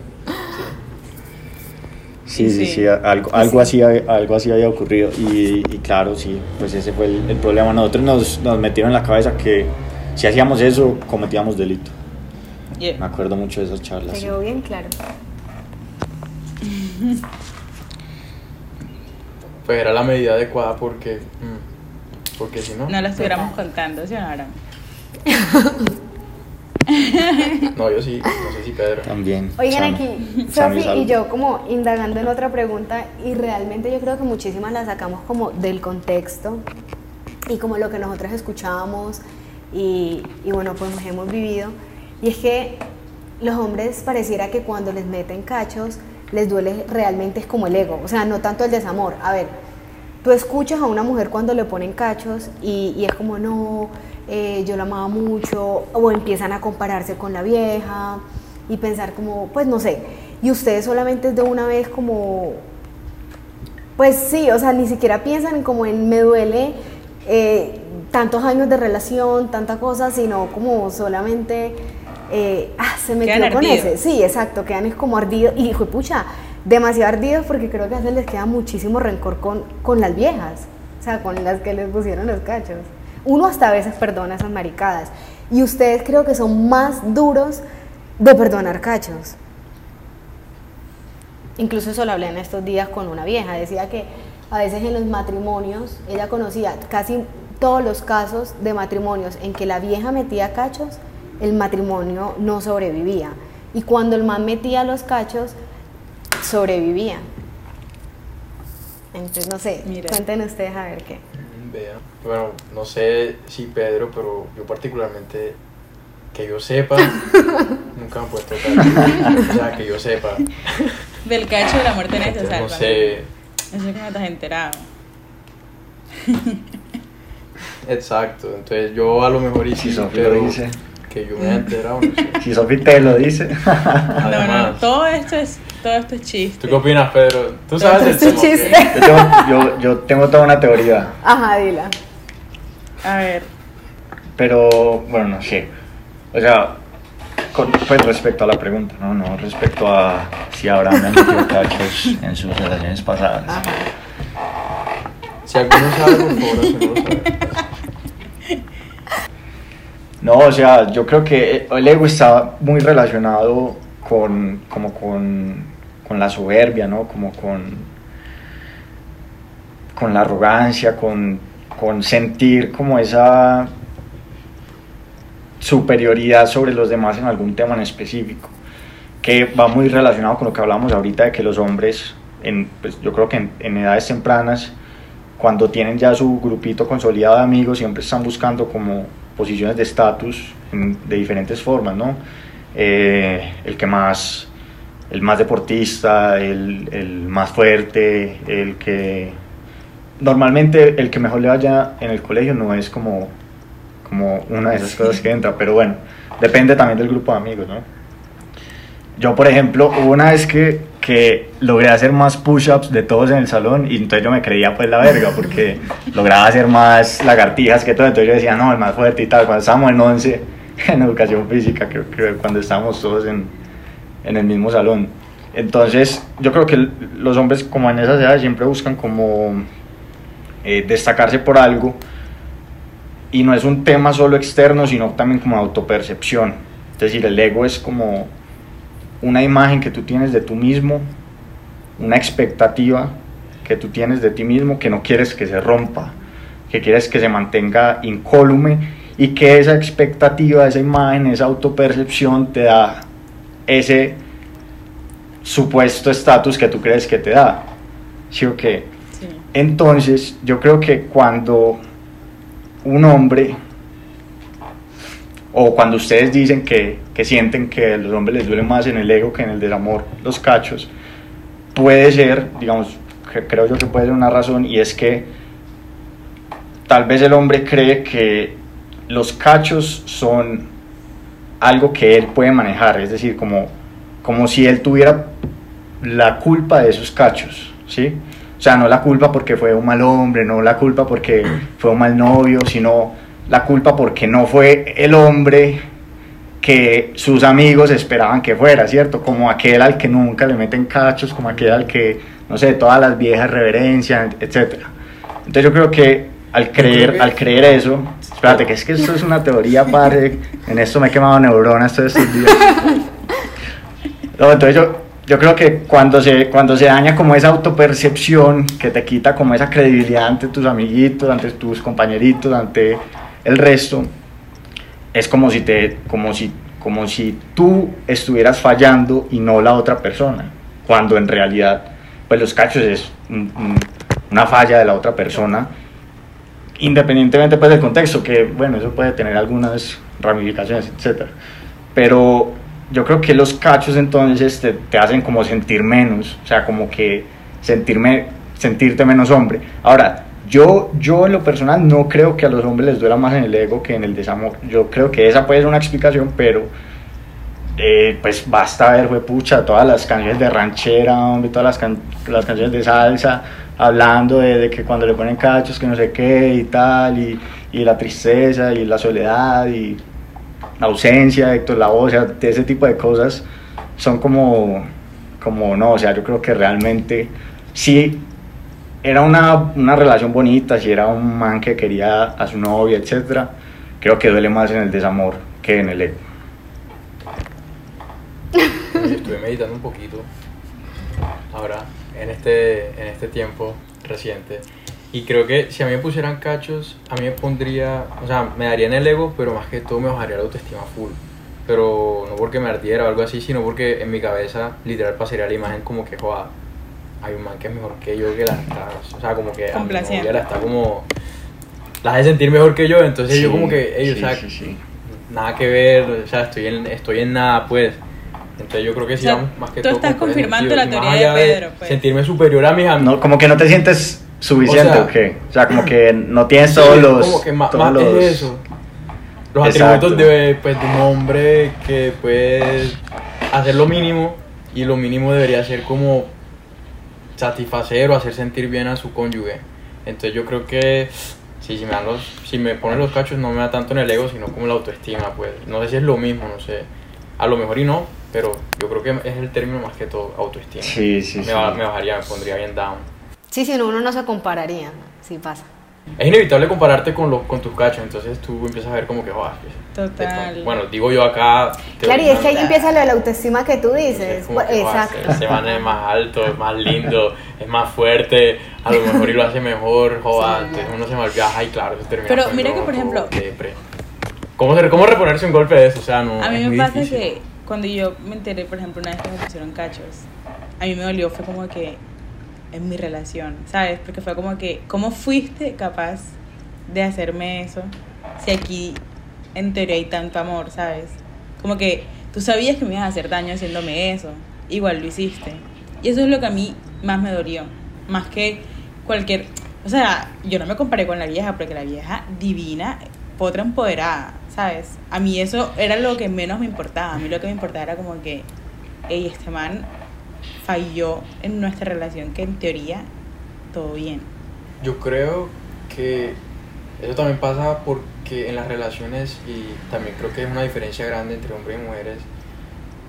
Sí. Sí, sí, Sí. sí, algo, algo, así, algo así había ocurrido. Y, y claro, sí, pues ese fue el, el problema. Nosotros nos, nos metieron en la cabeza que si hacíamos eso, cometíamos delito. Yeah. Me acuerdo mucho de esas charlas. Sí. quedó bien claro. Pues era la medida adecuada porque, mm, porque si no, No lo estuviéramos contando, ¿sí o no? no, yo sí, no sé si Pedro. También. Oigan Sam- aquí, Sofi y yo como indagando en otra pregunta y realmente yo creo que muchísimas las sacamos como del contexto y como lo que nosotras escuchábamos y, y bueno pues hemos vivido y es que los hombres pareciera que cuando les meten cachos les duele realmente es como el ego, o sea no tanto el desamor, a ver, tú escuchas a una mujer cuando le ponen cachos y, y es como, no, eh, yo la amaba mucho, o empiezan a compararse con la vieja y pensar como, pues no sé, y ustedes solamente es de una vez como, pues sí, o sea, ni siquiera piensan como en me duele eh, tantos años de relación, tanta cosa, sino como solamente, eh, ah, se metió Quedan con ese. Sí, exacto, quedan es como ardidos. Y hijo pucha, demasiado ardidos porque creo que a veces les queda muchísimo rencor con, con las viejas. O sea, con las que les pusieron los cachos. Uno hasta a veces perdona esas maricadas. Y ustedes creo que son más duros de perdonar cachos. Incluso eso lo hablé en estos días con una vieja. Decía que a veces en los matrimonios, ella conocía casi todos los casos de matrimonios en que la vieja metía cachos, el matrimonio no sobrevivía. Y cuando el man metía los cachos, sobrevivía. Entonces, no sé, Mira. cuenten ustedes a ver qué. Vea. Bueno, no sé si Pedro, pero yo particularmente, que yo sepa, nunca me he puesto cacho. O sea, que yo sepa. Del cacho de la muerte necesaria. no sé. Eso es que no te has enterado. Exacto. Entonces yo a lo mejor y Si Sofi lo pero dice. que yo me haya enterado, no sé. Si Sofi te lo dice. No, no, Además, todo esto es, todo esto es chiste. ¿tú qué opinas, Pedro? ¿Tú sabes el Esto es chiste. Yo tengo, yo, yo tengo toda una teoría, Ajá, dila. A ver, pero bueno, no sé. O sea, con, pues respecto a la pregunta, no, no, respecto a si le metió cachos en sus relaciones pasadas. Si alguno sabe, por favor, saber. No, o sea, yo creo que el ego está muy relacionado con, como con, con la soberbia, ¿no? Como con, con la arrogancia, con, con sentir como esa superioridad sobre los demás en algún tema en específico, que va muy relacionado con lo que hablamos ahorita de que los hombres, en, pues, yo creo que en, edades tempranas, cuando tienen ya su grupito consolidado de amigos, siempre están buscando como posiciones de estatus de diferentes formas, ¿no? Eh, el que más, el más deportista, el, el más fuerte, el que... Normalmente el que mejor le vaya en el colegio no es como, como una de esas cosas que entra, pero bueno, depende también del grupo de amigos, ¿no? Yo, por ejemplo, hubo una vez que, que logré hacer más push-ups de todos en el salón y entonces yo me creía pues la verga porque lograba hacer más lagartijas que todo. Entonces yo decía, no, el más fuerte y tal. Cuando estábamos en 11, en educación física, creo que cuando estábamos todos en, en el mismo salón. Entonces, yo creo que los hombres como en esas edades siempre buscan como eh, destacarse por algo y no es un tema solo externo, sino también como autopercepción. Es decir, el ego es como una imagen que tú tienes de tú mismo, una expectativa que tú tienes de ti mismo que no quieres que se rompa, que quieres que se mantenga incólume y que esa expectativa, esa imagen, esa autopercepción te da ese supuesto estatus que tú crees que te da. ¿Sí o qué? Entonces, yo creo que cuando un hombre, o cuando ustedes dicen que, que sienten que a los hombres les duele más en el ego que en el desamor los cachos, puede ser, digamos, creo yo que puede ser una razón, y es que tal vez el hombre cree que los cachos son algo que él puede manejar, es decir, como, como si él tuviera la culpa de esos cachos, ¿sí? O sea, no la culpa porque fue un mal hombre, no la culpa porque fue un mal novio, sino la culpa porque no fue el hombre que sus amigos esperaban que fuera, ¿cierto? Como aquel al que nunca le meten cachos, como aquel al que, no sé, todas las viejas reverencian, etc. Entonces yo creo que al creer, al creer eso, espérate, que es que esto es una teoría, padre, en esto me he quemado neuronas todos estos días. No, entonces yo, yo creo que cuando se, cuando se daña como esa autopercepción que te quita como esa credibilidad ante tus amiguitos, ante tus compañeritos, ante el resto, es como si, te, como si, como si tú estuvieras fallando y no la otra persona, cuando en realidad pues los cachos es un- un- una falla de la otra persona, independientemente pues del contexto, que bueno, eso puede tener algunas ramificaciones, etcétera. Pero yo creo que los cachos entonces te, hacen como sentir menos, o sea, como que sentirme, sentirte menos hombre. Ahora, yo, yo en lo personal no creo que a los hombres les duela más en el ego que en el desamor. Yo creo que esa puede ser una explicación, pero eh, pues basta ver, fue pucha, todas las canciones de ranchera, hombre, todas las, can- las canciones de salsa, hablando de, de que cuando le ponen cachos, que no sé qué y tal, y, y la tristeza y la soledad y la ausencia Héctor Lavoe, o sea, de ese tipo de cosas son como, como no, o sea, yo creo que realmente sí era una, una relación bonita, si era un man que quería a su novia, etcétera, creo que duele más en el desamor que en el ego. Estuve meditando un poquito ahora, en este, en este tiempo reciente. Y creo que si a mí me pusieran cachos, a mí me pondría, o sea, me daría en el ego, pero más que todo me bajaría la autoestima full. Pero no porque me ardiera o algo así, sino porque en mi cabeza literal pasaría la imagen como que, joda, hay un man que es mejor que yo que la está, o sea, como que a mi novia la está como, la hace sentir mejor que yo, entonces yo Sí, como que, ellos, sí, o sea, sí, sí. nada que ver, o sea, estoy en, estoy en nada, pues. Entonces yo creo que sí, O sea, más que tú todo estás por ese confirmando la teoría de Pedro, pues. Sentirme superior a mis amigos. No, como que no te sientes suficiente O sea, o qué, o sea, como que no tienes Sí, todos los... como que ma- todos los- es eso. Los Exacto. atributos de, pues, de un hombre que puede hacer lo mínimo y lo mínimo debería ser como satisfacer o hacer sentir bien a su cónyuge. Entonces yo creo que sí, si me dan los, si me ponen los cachos no me da tanto en el ego, sino como la autoestima, pues. No sé si es lo mismo, no sé. A lo mejor y no, pero yo creo que es el término más que todo, autoestima. Sí, sí, me, sí. me bajaría, me pondría bien down. Sí, si no, uno no se compararía. Sí pasa. Es inevitable compararte con, los, con tus cachos, entonces tú empiezas a ver como que, joder, Total. Bueno, digo yo acá. Claro, y es que ahí empieza lo de la autoestima que tú Es dices. como que, Exacto. Ese man es más alto, es más lindo, es más fuerte, a lo mejor y lo hace mejor, joder, Sí, entonces uno se malviaja y claro, se termina Pero mira que, por ejemplo- depre. ¿Cómo, se- ¿Cómo reponerse un golpe de eso? O sea, no, A mí me pasa difícil. que cuando yo me enteré, por ejemplo, una vez que me pusieron cachos, a mí me dolió, fue como que en mi relación, ¿sabes? Porque fue como que, ¿cómo fuiste capaz de hacerme eso si aquí en teoría hay tanto amor, ¿sabes? Como que tú sabías que me ibas a hacer daño haciéndome eso, igual lo hiciste. Y eso es lo que a mí más me dolió, más que cualquier... O sea, yo no me comparé con la vieja, porque la vieja divina, potra empoderada, ¿sabes? A mí eso era lo que menos me importaba. A mí lo que me importaba era como que, hey, este man falló en nuestra relación, que en teoría todo bien. Yo creo que eso también pasa porque en las relaciones, y también creo que es una diferencia grande entre hombres y mujeres,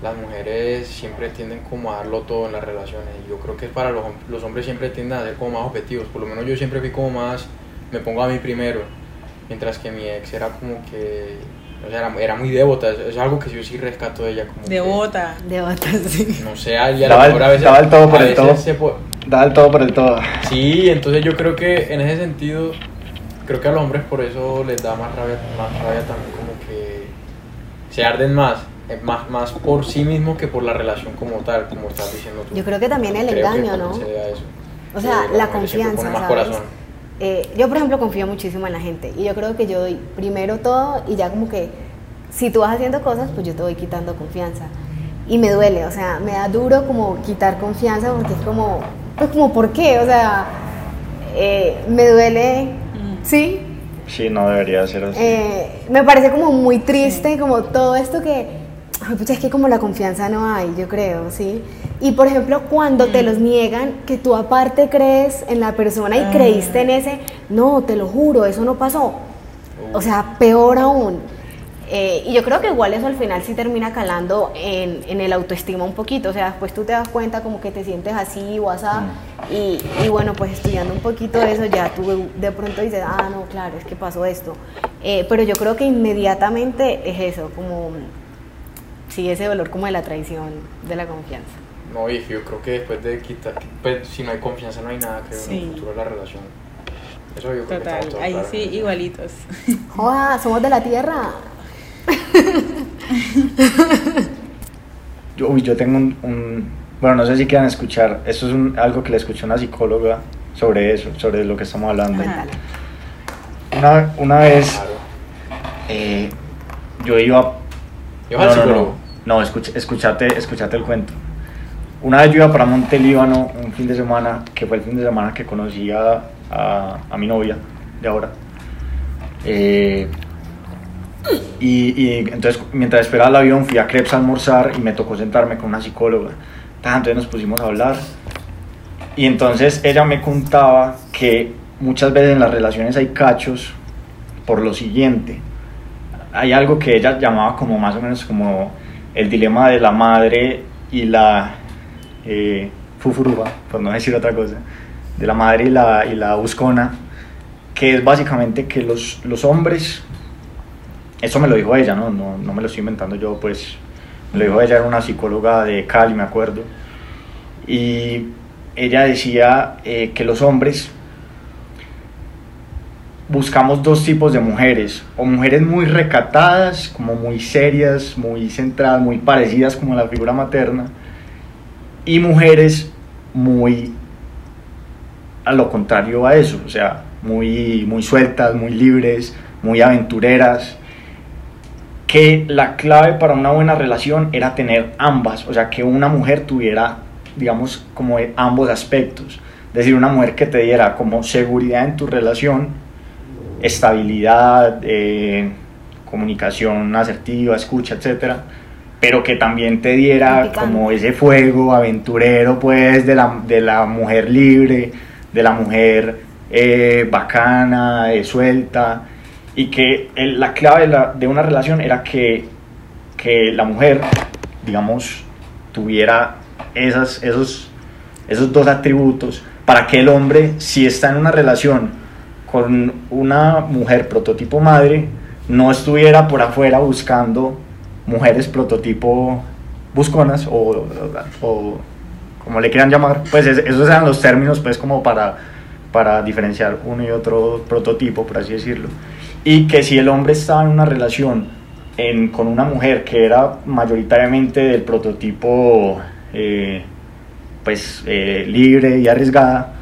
las mujeres siempre tienden como a darlo todo en las relaciones. Y yo creo que para los, los hombres siempre tienden a ser como más objetivos. Por lo menos yo siempre fui como más, me pongo a mí primero. Mientras que mi ex era como que O sea, era, era muy devota, eso es algo que yo sí rescato de ella. Como que, Devota. De botas, sí. no sé, a ella a Daba lo el- mejor a veces. daba el todo por el todo. se po- Da el todo por el todo. Sí, entonces yo creo que en ese sentido, creo que a los hombres por eso les da más rabia, más rabia también, como que se arden más, eh, más, más por sí mismos que por la relación como tal, como estás diciendo tú. Yo creo que también el Creo que engaño, ¿no? se eso. O sea, Que la confianza, pone más ¿sabes? corazón. Eh, yo, por ejemplo, confío muchísimo en la gente y yo creo que yo doy primero todo y ya como que si tú vas haciendo cosas, pues yo te voy quitando confianza. Y me duele, o sea, me da duro como quitar confianza porque es como, pues como, ¿por qué? O sea, eh, me duele, Mm. ¿sí? Sí, no debería ser así. Eh, me parece como muy triste, como todo esto que, ay, pucha, es que como la confianza no hay, yo creo, ¿sí? Y por ejemplo, cuando te los niegan, que tú aparte crees en la persona y Ah. creíste en ese, no, te lo juro, eso no pasó. O sea, peor aún. Eh, y yo creo que igual eso al final sí termina calando en, en el autoestima un poquito. O sea, después tú te das cuenta como que te sientes así o así. Y, y bueno, pues estudiando un poquito eso ya tú de pronto dices, ah, no, claro, es que pasó esto. Eh, pero yo creo que inmediatamente es eso, como, sí, ese dolor como de la traición, de la confianza. No, y yo creo que después de quitar, pues, si no hay confianza no hay nada que ver en Sí. el futuro de la relación. Eso yo creo que Total, todos ahí claros. sí, igualitos. ¡Joda! Somos de la tierra. Yo, uy, yo tengo un, un- Bueno, no sé si quieran escuchar. Esto es un- algo que le escuché a una psicóloga sobre eso, sobre lo que estamos hablando. Ajá. Una, una vez Claro. eh, yo iba... ¿Y vas al no, no, psicólogo? no, no, escucha- escúchate, escúchate el cuento. Una vez yo iba para Monte Líbano un fin de semana, que fue el fin de semana que conocí a, a, a mi novia de ahora. Eh, y, y entonces mientras esperaba el avión fui a Krebs a almorzar y me tocó sentarme con una psicóloga. Entonces nos pusimos a hablar y entonces ella me contaba que muchas veces en las relaciones hay cachos por lo siguiente. Hay algo que ella llamaba como más o menos como el dilema de la madre y la eh, fufuruba, por no decir otra cosa, de la madre y la, y la buscona, que es básicamente que los, los hombres, eso me lo dijo ella, ¿no? No, no me lo estoy inventando yo, pues me lo dijo ella, era una psicóloga de Cali, me acuerdo, y ella decía eh, que los hombres buscamos dos tipos de mujeres, o mujeres muy recatadas, como muy serias, muy centradas, muy parecidas como la figura materna, y mujeres muy a lo contrario a eso, o sea, muy, muy sueltas, muy libres, muy aventureras, que la clave para una buena relación era tener ambas, o sea, que una mujer tuviera, digamos, como ambos aspectos, es decir, una mujer que te diera como seguridad en tu relación, estabilidad, eh, comunicación asertiva, escucha, etcétera, pero que también te diera como ese fuego aventurero, pues, de la, de la mujer libre, de la mujer eh, bacana, eh, suelta, y que el- la clave de, la- de una relación era que, que la mujer, digamos, tuviera esas, esos, esos dos atributos para que el hombre, si está en una relación con una mujer prototipo madre, no estuviera por afuera buscando mujeres prototipo busconas o, o como le quieran llamar, pues es- esos eran los términos pues como para, para diferenciar uno y otro prototipo, por así decirlo. Y que si el hombre estaba en una relación en- con una mujer que era mayoritariamente del prototipo eh, pues eh, libre y arriesgada,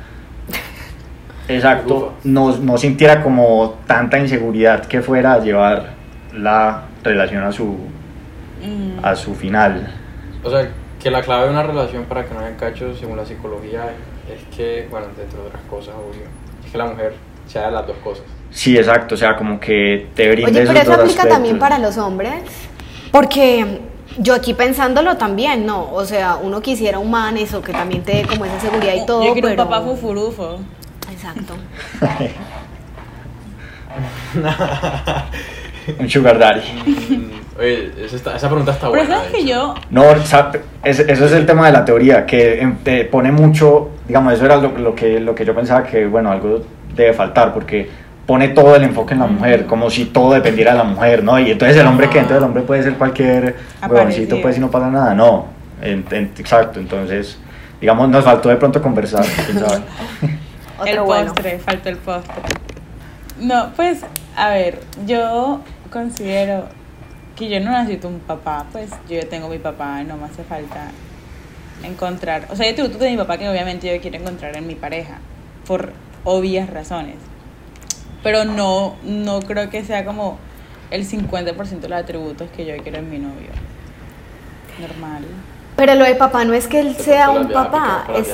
exacto, no, no sintiera como tanta inseguridad que fuera a llevar la relación a su, Mm. a su final. O sea, que la clave de una relación para que no haya cachos, según la psicología, es que, bueno, entre otras cosas, obvio, es que la mujer sea de las dos cosas. Sí, exacto, o sea, como que te brinde Oye, pero eso aplica también para los hombres, porque yo aquí pensándolo también, ¿no? O sea, uno quisiera un man eso, que también te dé como esa seguridad y todo, Yo quiero pero... un papá fufurufo. Exacto. Un sugar daddy. Oye, esa, pregunta está Pero buena. sabes de que hecho. yo, No, sa- es- eso es el tema de la teoría, que em, te pone mucho, digamos, eso era lo, lo que, lo que yo pensaba que, bueno, algo debe faltar, porque pone todo el enfoque en la mujer, como si todo dependiera de la mujer, ¿no? Y entonces el hombre que entonces el hombre puede ser cualquier huevoncito, pues y no pasa nada, no. En- en- exacto, entonces, digamos, nos faltó de pronto conversar, quién sabe. Otro el bueno. postre, falta el postre. No, pues, a ver, yo considero que yo no necesito un papá, pues yo ya tengo mi papá, no me hace falta encontrar, o sea, yo tengo tú de mi papá que obviamente yo quiero encontrar en mi pareja, por obvias razones, pero no, no creo que sea como el 50% de los atributos que yo quiero en mi novio. Normal. Pero lo de papá no es que él sea un papá, es,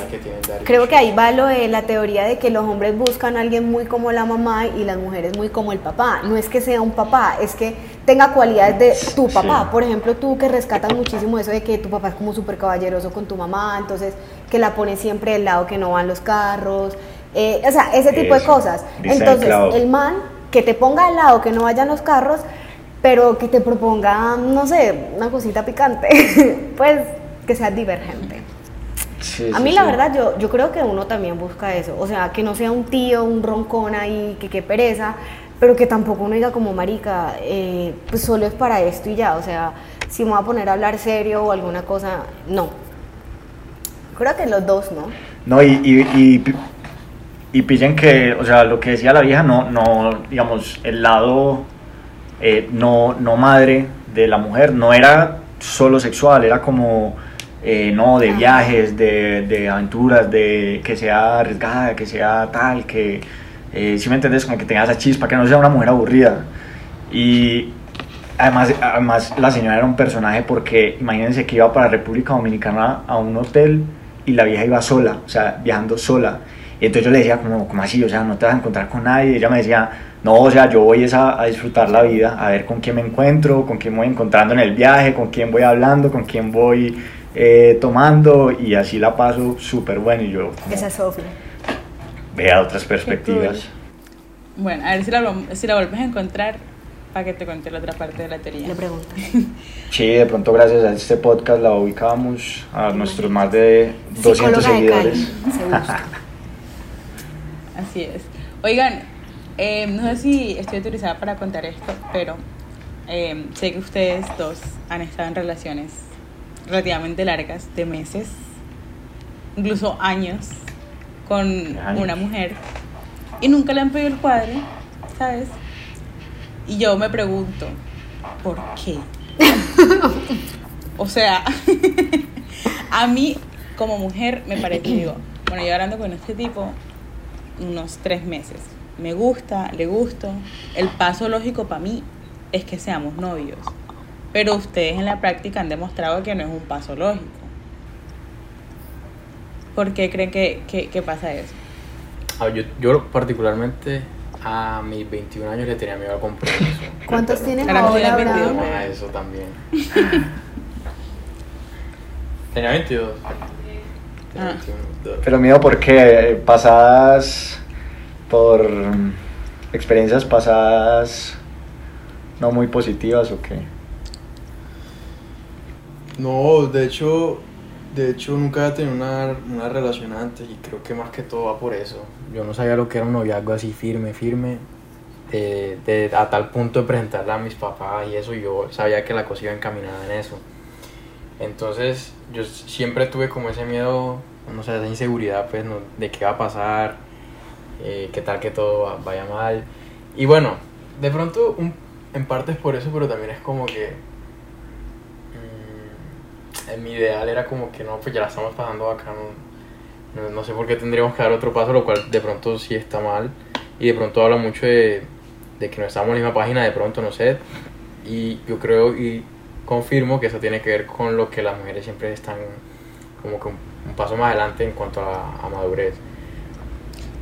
creo que ahí va lo de la teoría de que los hombres buscan a alguien muy como la mamá y las mujeres muy como el papá. No es que sea un papá, es que tenga cualidades de tu papá. Sí. Por ejemplo, tú que rescatas muchísimo eso de que tu papá es como súper caballeroso con tu mamá, entonces que la pones siempre del lado que no van los carros, eh, o sea, ese tipo de cosas. el Entonces, clavo. el man que te ponga al lado que no vayan los carros, pero que te proponga, no sé, una cosita picante, pues que sea divergente. Sí, A sí, mí la sí. verdad yo, yo creo que uno también busca eso, o sea, que no sea un tío, un roncón ahí, que qué pereza, pero que tampoco uno diga como marica, eh, pues solo es para esto y ya, o sea, si me voy a poner a hablar serio o alguna cosa, no. Creo que los dos, ¿no? No, y, y, y, pi- y pillen que, o sea, lo que decía la vieja, no, no digamos, el lado eh, no, no madre de la mujer no era solo sexual, era como, eh, no, de Ajá. viajes, de, de aventuras, de que sea arriesgada, que sea tal, que, eh, si me entiendes, como que tenga esa chispa, que no sea una mujer aburrida. Y además, además la señora era un personaje porque imagínense que iba para República Dominicana a un hotel y la vieja iba sola, o sea, viajando sola. Y entonces yo le decía, como, como así? O sea, no te vas a encontrar con nadie. Y ella me decía, no, o sea, yo voy a, a disfrutar la vida, a ver con quién me encuentro, con quién voy encontrando en el viaje, con quién voy hablando, con quién voy eh, tomando. Y así la paso súper bueno. Y yo, como, Esa es Sofía. Vea otras perspectivas. Bueno, a ver si la, si la vuelves a encontrar para que te cuente la otra parte de la teoría. Le pregunto. Sí, de pronto gracias a este podcast la ubicamos a nuestros más de 200 Psicóloga de Cali, seguidores. se busca. Así es. Oigan, eh, no sé si estoy autorizada para contar esto, pero eh, sé que ustedes dos han estado en relaciones relativamente largas, de meses, incluso años, con una mujer y nunca le han pedido el cuadre, ¿sabes? Y yo me pregunto, ¿por qué? o sea, a mí como mujer me parece, digo, bueno, yo hablando con este tipo unos tres meses, me gusta, le gusto, el paso lógico para mí es que seamos novios, pero ustedes en la práctica han demostrado que no es un paso lógico. ¿Por qué creen que, que- que pasa eso? Ah, yo, yo particularmente a mis 21 años le tenía miedo. ¿Cuántos Pero tienen Ahora ahora, tienes Abraham? 22. Vamos a eso también. Tenía 22. Tenía Ah. 21. dos. Pero miedo porque pasadas por experiencias pasadas no muy positivas o qué. No, de hecho, de hecho nunca había tenido una, una relación antes y creo que más que todo va por eso. Yo no sabía lo que era un noviazgo así firme, firme, de, a tal punto de presentarla a mis papás y eso, yo sabía que la cosa iba encaminada en eso. Entonces yo siempre tuve como ese miedo, no sé, esa inseguridad pues de qué va a pasar, eh, qué tal que todo va- vaya mal. Y bueno, de pronto en parte es por eso, pero también es como que en mi ideal era como que no, pues ya la estamos pasando acá, no, no, no sé por qué tendríamos que dar otro paso, lo cual de pronto sí está mal. Y de pronto habla mucho de, de que no estamos en la misma página, de pronto no sé. Y yo creo y confirmo que eso tiene que ver con lo que las mujeres siempre están como que un, un paso más adelante en cuanto a, madurez.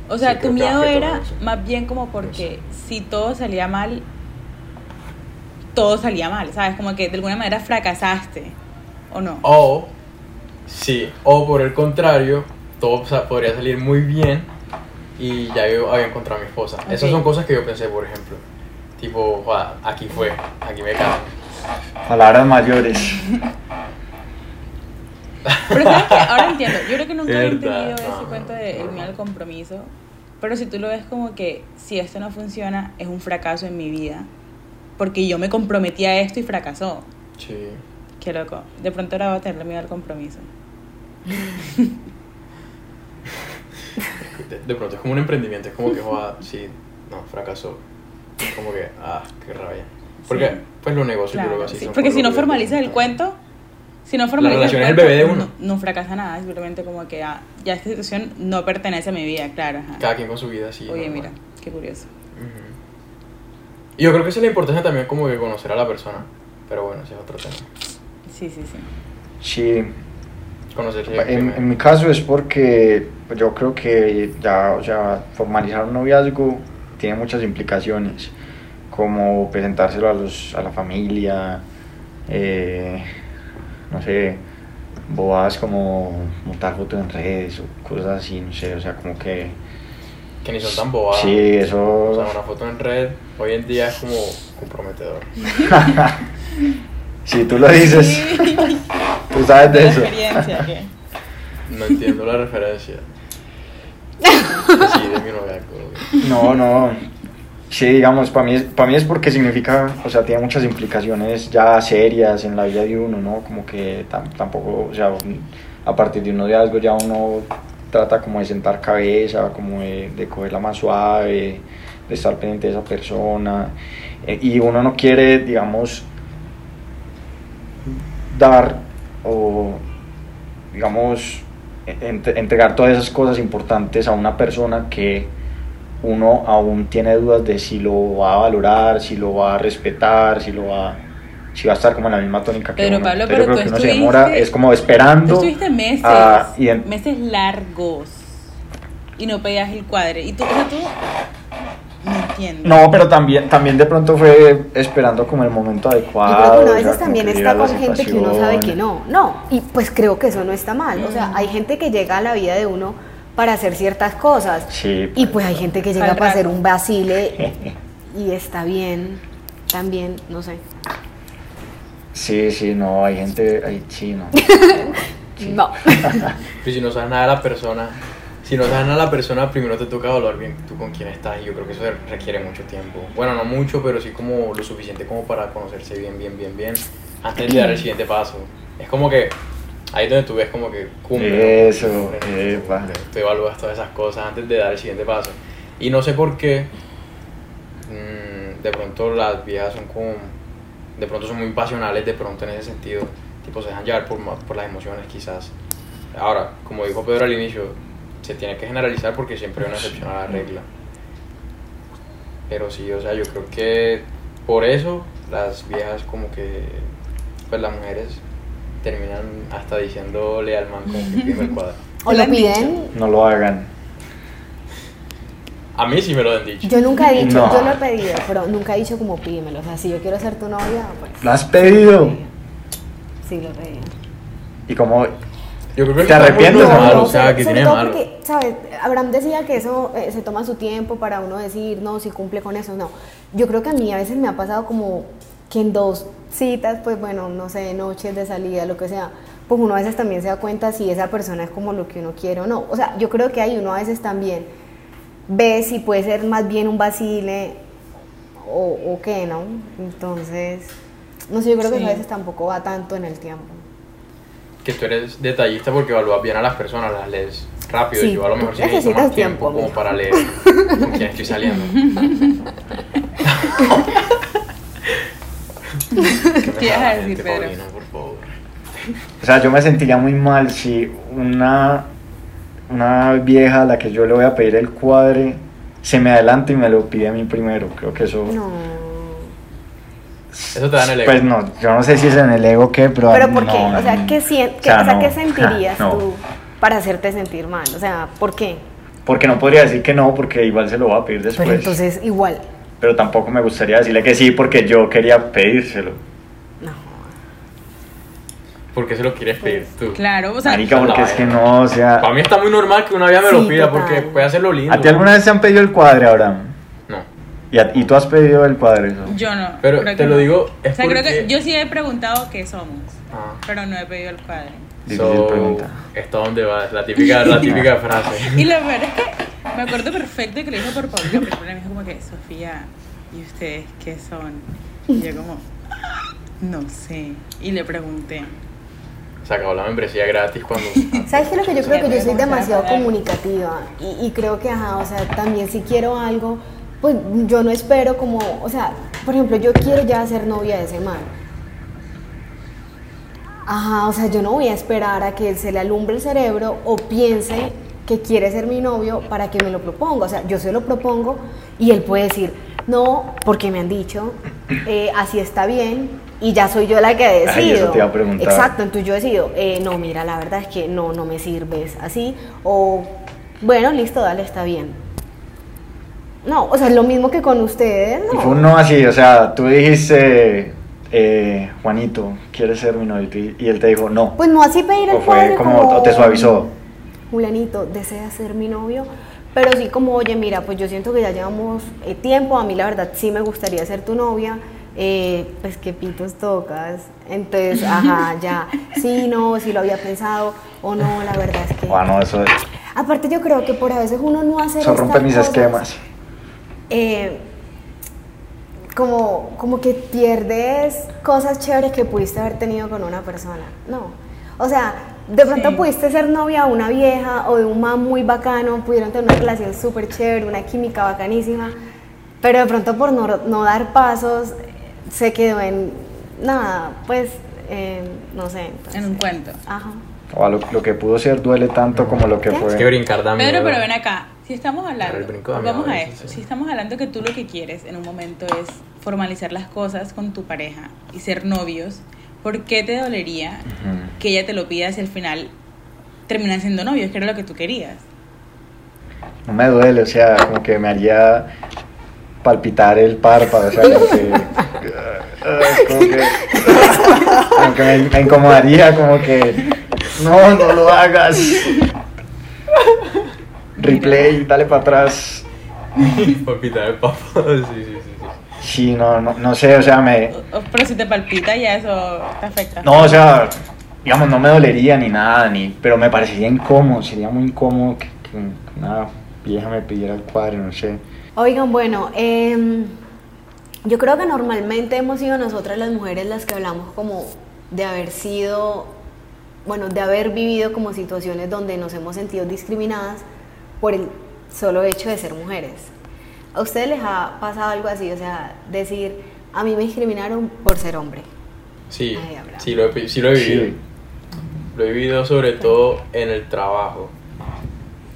O sea, Sí, tu miedo era más bien como porque si todo salía mal, todo salía mal, ¿sabes? Como que de alguna manera fracasaste, ¿o no? O, sí, o por el contrario, todo podría salir muy bien y ya yo había encontrado a mi esposa. Esas son cosas que yo pensé, por ejemplo. Tipo, "Joda, aquí fue, aquí me caso. Palabras mayores. Pero sabes que ahora entiendo, yo creo que nunca había Verdad, entendido no, ese no, cuento de el no. miedo al compromiso, Pero si tú lo ves como que si esto no funciona, es un fracaso en mi vida. Porque yo me comprometí a esto y fracasó. Sí. Qué loco. De pronto ahora voy a tener miedo al compromiso. De, de pronto es como un emprendimiento, es como que, joda, sí, no, fracasó. Es como que, ah, qué rabia. Porque, Sí. pues los negocios, yo Claro, creo que así sí. Porque por si lo no formalizas el cuento, si no formalizas el cuento, bebé de uno. No, no fracasa nada, simplemente como que ah, ya esta situación no pertenece a mi vida, claro. ajá. Cada quien con su vida, sí. Oye, normal. mira, qué curioso. Ujú. Y yo creo que esa es la importancia también como que conocer a la persona. Pero bueno, ese es otro tema. Sí, sí, sí. Sí, en, mi caso es porque yo creo que ya, o sea, formalizar un noviazgo tiene muchas implicaciones, como presentárselo a, los, a la familia, eh, no sé, bobadas como montar fotos en redes o cosas así, no sé, o sea, como que... Que ni son tan bobadas. Sí, eso... O sea, una foto en red hoy en día es como comprometedor. si tú lo dices, tú sabes de eso. experiencia No entiendo la referencia. Sí, de mi noviazgo. No, no. Sí, digamos, para mí, es- para mí es porque significa, o sea, tiene muchas implicaciones ya serias en la vida de uno, ¿no? Como que tam- tampoco, o sea, a partir de un noviazgo ya uno trata como de sentar cabeza, como de, de cogerla más suave, de estar pendiente de esa persona. eh, y uno no quiere, digamos, dar o, digamos, ent- entregar todas esas cosas importantes a una persona que uno aún tiene dudas de si lo va a valorar, si lo va a respetar, si lo va si va a estar como en la misma tónica que Pero, uno. Pablo, pero yo creo tú que uno se demora, estuviste- es como esperando. Tú estuviste meses, a meses largos y no pedías el cuadre. Y tú, o sea, tú no entiendo. No, pero también, también de pronto fue esperando como el momento adecuado. Yo creo que uno a o sea, veces también está con gente que uno sabe que no, no, y pues creo que eso no está mal, o sea, hay gente que llega a la vida de uno para hacer ciertas cosas Sí, y pues hay gente que llega para hacer un vacile y está bien, también, no sé. Sí, sí, no, hay gente, hay, sí, no. No. Y si no sabes nada de la persona, si no nada de la persona, primero te toca evaluar bien tú con quién estás. Y yo creo que eso requiere mucho tiempo. Bueno, no mucho, pero sí como lo suficiente como para conocerse bien, bien, bien, bien. Antes de dar el siguiente paso. Es como que ahí es donde tú ves como que cumple. ¿no? Eso, Cumple, epa. cumple. Tú evalúas todas esas cosas antes de dar el siguiente paso. Y no sé por qué mm, de pronto las viejas son como de pronto son muy pasionales de pronto en ese sentido tipo se dejan llevar por, por las emociones quizás ahora como dijo Pedro al inicio se tiene que generalizar porque siempre hay una excepción a la regla pero sí o sea yo creo que por eso las viejas como que pues las mujeres terminan hasta diciéndole al man como que pídeme el cuadro O ¿Te lo piden. No lo hagan. a mí sí me lo han dicho Yo nunca he dicho, No. yo lo he pedido, pero nunca he dicho como pídemelo. O sea, si yo quiero ser tu novia, pues. ¿Lo has pedido? Sí, lo he pedido. Y como, yo creo que ¿Te arrepientes o no? normal, no, o sea sobre- que sobre tiene todo malo porque, ¿sabes? Abraham decía que eso eh, se toma su tiempo para uno decir, no, si cumple con eso, no. Yo creo que a mí a veces me ha pasado como que en dos citas, pues bueno, no sé, noches de salida, lo que sea, pues uno a veces también se da cuenta si esa persona es como lo que uno quiere o no. O sea, yo creo que ahí uno a veces también ve si puede ser más bien un vacile o, o qué, ¿no? Entonces, no sé, yo creo que Sí. a veces tampoco va tanto en el tiempo. Que tú eres detallista porque evalúas bien a las personas, las lees rápido. Sí, yo a lo mejor sí necesito más tiempo, tiempo, como para leer con quién estoy saliendo. ¿Qué me ¿Qué ibas a decir, Pedro? Paulina, por favor? o sea, yo me sentiría muy mal si una, una vieja a la que yo le voy a pedir el cuadre se me adelanta y me lo pide a mí primero. Creo que eso... No. Eso te da en el ego. Pues no, yo no sé si es en el ego o qué, pero... Pero ¿por qué? no, o sea. ¿qué, sien- O sea, o sea, no. ¿qué sentirías No. tú para hacerte sentir mal? O sea, ¿por qué? Porque no podría decir que no, porque igual se lo va a pedir después. Pero entonces igual. Pero tampoco me gustaría decirle que sí, porque yo quería pedírselo. No. ¿Por qué se lo quieres pedir tú? Claro, o sea, Marica, porque es que no, o sea... Para mí está muy normal que una vieja me Sí, lo pida total. porque puede hacerlo lindo. ¿A ti alguna vez te han pedido el cuadre, Abraham? ¿Y, a- y tú has pedido el cuadre? eso? yo no. Pero creo te que lo no. digo, es O sea, creo que porque- yo sí he preguntado qué somos, Ah. pero no he pedido el cuadre. Difícil So, pregunta. ¿Esto dónde va? La típica, la típica frase. Y lo peor es que me acuerdo perfecto que lo dijo por Paulina, pero Paulina me dijo como que, Sofía, ¿y ustedes qué son? Y yo como, no sé. Y le pregunté. Se acabó la membresía gratis cuando... ¿Sabes qué? Lo que yo creo que yo soy demasiado comunicativa y, y creo que, ajá, o sea, también si quiero algo, pues yo no espero como, o sea, por ejemplo, yo quiero ya ser novia de ese man. Ajá, o sea, yo no voy a esperar a que se le alumbre el cerebro o piense que quiere ser mi novio para que me lo proponga. O sea, yo se lo propongo y él puede decir, no, porque me han dicho, eh, así está bien y ya soy yo la que Ay, decido. eso te iba a preguntar. Exacto, entonces yo decido, eh, no, mira, la verdad es que no, no me sirves así. O, bueno, listo, dale, está bien. No, o sea, es lo mismo que con ustedes, Y ¿no? fue un no así, o sea, tú dijiste, eh, Juanito, ¿quieres ser mi novio? Y Y él te dijo, no. Pues no así pedir el O fue como, o te suavizó. Julianito, ¿desea ser mi novio? Pero sí como, oye, mira, pues yo siento que ya llevamos eh, tiempo, a mí la verdad sí me gustaría ser tu novia, eh, pues qué pitos tocas, entonces, ajá, ya, sí, no, sí lo había pensado, o no, la verdad es que... Bueno, eso, Aparte yo creo que por a veces uno no hace eso rompe mis esquemas. Eh, como, como que pierdes cosas chéveres que pudiste haber tenido con una persona. No. O sea, de pronto Sí. pudiste ser novia de una vieja o de un man muy bacano, pudieron tener una relación súper chévere, una química bacanísima, pero de pronto por no, no dar pasos eh, se quedó en nada, pues, eh, no sé. entonces- En un cuento. Ajá. O a lo, lo que pudo ser duele tanto como lo que ¿Qué? fue. Es que brincar da Pedro, miedo. pero ven acá. Si estamos hablando, vamos a veces, esto. sí. Si estamos hablando que tú lo que quieres en un momento es formalizar las cosas con tu pareja y ser novios, ¿por qué te dolería Ujú. que ella te lo pida si al final terminan siendo novios, que era lo que tú querías? No me duele, o sea, como que me haría palpitar el párpado, o sea, como que, como que, como que me, me incomodaría, como que, no, no lo hagas. Replay, dale para atrás. Papita de papa. Sí, sí, sí. sí. Sí, no, no, no sé, o sea, me, Pero si te palpita ya eso te afecta. no, o sea, digamos, no me dolería ni nada, ni, pero me parecería incómodo, sería muy incómodo que, que una vieja me pidiera el cuadro, no sé. Oigan, bueno, em, yo creo que normalmente hemos sido nosotras las mujeres las que hablamos como de haber sido, bueno, de haber vivido como situaciones donde nos hemos sentido discriminadas por el solo hecho de ser mujeres. ¿A ustedes les ha pasado algo así? O sea, decir, a mí me discriminaron por ser hombre. Sí, Ay, sí lo, he, sí lo he vivido. Sí. Lo he vivido sobre todo en el trabajo.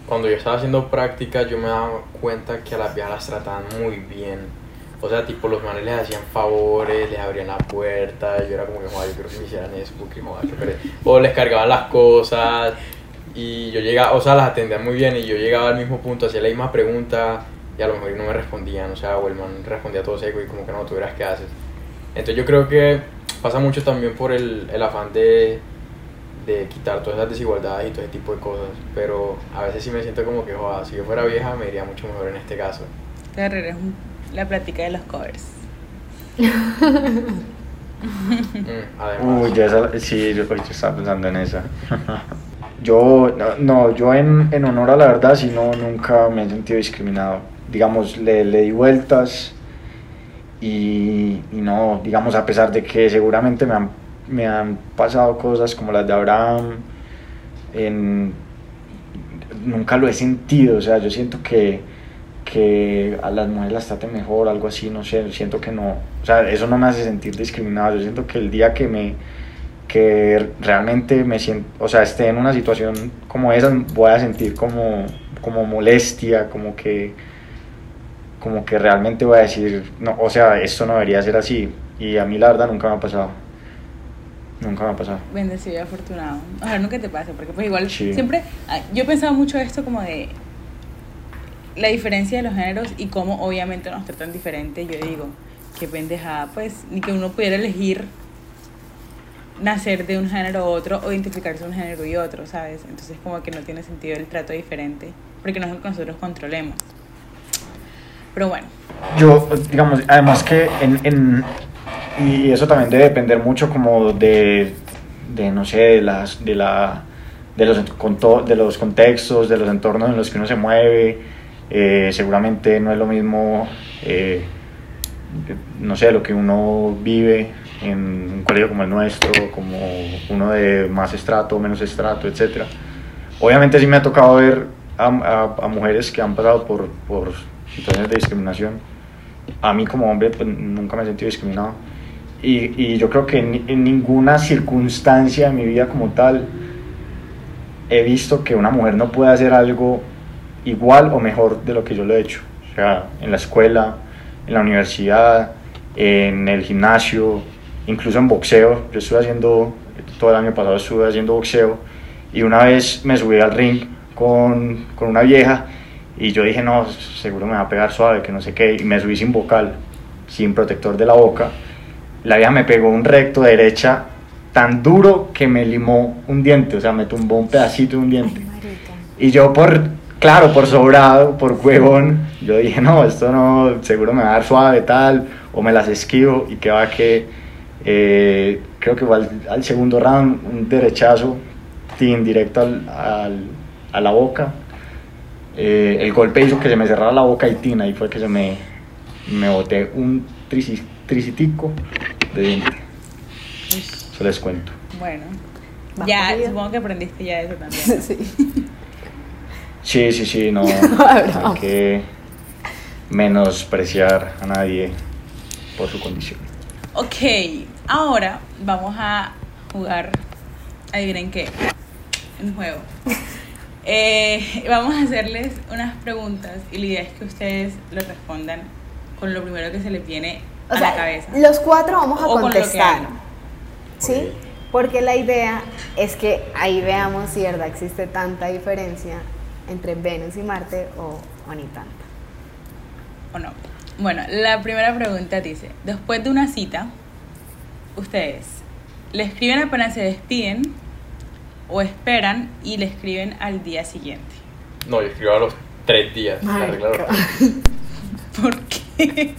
Cuando yo estaba haciendo prácticas yo me daba cuenta que a las viejas las trataban muy bien. O sea, tipo los manes les hacían favores, les abrían la puerta, yo era como que, joder, yo creo que me hicieran eso, porque joder, qué pereza". O les cargaban las cosas y yo llegaba, o sea, las atendían muy bien y yo llegaba al mismo punto, hacía la misma pregunta y a lo mejor no me respondían, o sea, o el man respondía todo seco y como que no, tú verás qué haces. Entonces yo creo que pasa mucho también por el, el afán de, de quitar todas esas desigualdades y todo ese tipo de cosas, pero a veces sí me siento como que, joder, si yo fuera vieja me iría mucho mejor en este caso. Es la plática de los covers. Mm, además, Uy, ya esa, sí, yo, yo estaba pensando en esa. yo, no, yo en, en honor a la verdad, sí, no, nunca me he sentido discriminado. Digamos, le, le di vueltas y, y no, digamos, a pesar de que seguramente me han, me han pasado cosas como las de Abraham, en, nunca lo he sentido, o sea, yo siento que, que a las mujeres las traten mejor, algo así, no sé, siento que no, o sea, eso no me hace sentir discriminado, yo siento que el día que me, que realmente me siento, o sea, esté en una situación como esa, voy a sentir como, como molestia, como que, como que realmente voy a decir, no, o sea, esto no debería ser así, y a mí la verdad nunca me ha pasado, nunca me ha pasado. Bendecido y afortunado. Ojalá nunca te pase, porque pues igual Sí. siempre, ah, yo he pensado mucho esto como de la diferencia de los géneros y cómo obviamente nos tratan diferente. Yo digo, qué pendejada, pues, ni que uno pudiera elegir nacer de un género u otro o identificarse un género y otro, ¿sabes? Entonces como que no tiene sentido el trato diferente, porque no es lo que nosotros controlemos. Pero bueno, Yo, digamos, además que en, en- y eso también debe depender mucho como de, de no sé, de, las, de, la, de, los, de los contextos, de los entornos en los que uno se mueve. Eh, seguramente no es lo mismo, eh, no sé, lo que uno vive en un colegio como el nuestro, como uno de más estrato, menos estrato, etc. Obviamente sí me ha tocado ver a, a- a mujeres que han pasado por, por situaciones de discriminación. A mí como hombre pues, nunca me he sentido discriminado. Y, y yo creo que en, en ninguna circunstancia de mi vida como tal he visto que una mujer no pueda hacer algo igual o mejor de lo que yo lo he hecho. O sea, en la escuela, en la universidad, en el gimnasio, incluso en boxeo. Yo estuve haciendo, todo el año pasado estuve haciendo boxeo y una vez me subí al ring con, con una vieja y yo dije, no, seguro me va a pegar suave, que no sé qué, y me subí sin vocal, sin protector de la boca. La vieja me pegó un recto de derecha tan duro que me limó un diente, o sea, me tumbó un pedacito de un diente. Ay. Y yo por, claro, por sobrado, por huevón, yo dije, no, esto no, seguro me va a dar suave tal, o me las esquivo, y que va que, eh, creo que fue al, al segundo round, un derechazo, tin, directo al, al- a la boca. Eh, el golpe hizo que se me cerrara la boca y tin, ahí fue que se me, me boté un trici- tricitico de diente. Eso les cuento. Bueno. ¿Vas Ya, supongo que aprendiste ya eso también. Sí. Sí, sí, sí, no Abraham. hay que menospreciar a nadie por su condición. Ok, ahora vamos a jugar. Adivinen qué. Un juego. Eh, vamos a hacerles unas preguntas y la idea es que ustedes lo respondan con lo primero que se les viene O a sea, la cabeza. los cuatro vamos a O contestar. ¿Sí? Porque la idea es que ahí veamos si verdad existe tanta diferencia entre Venus y Marte o, o ni tanta. ¿O no? Bueno, la primera pregunta dice, después de una cita, ustedes le escriben apenas se despiden o esperan y le escriben al día siguiente. No, yo escribo a los tres días. ¿Por qué?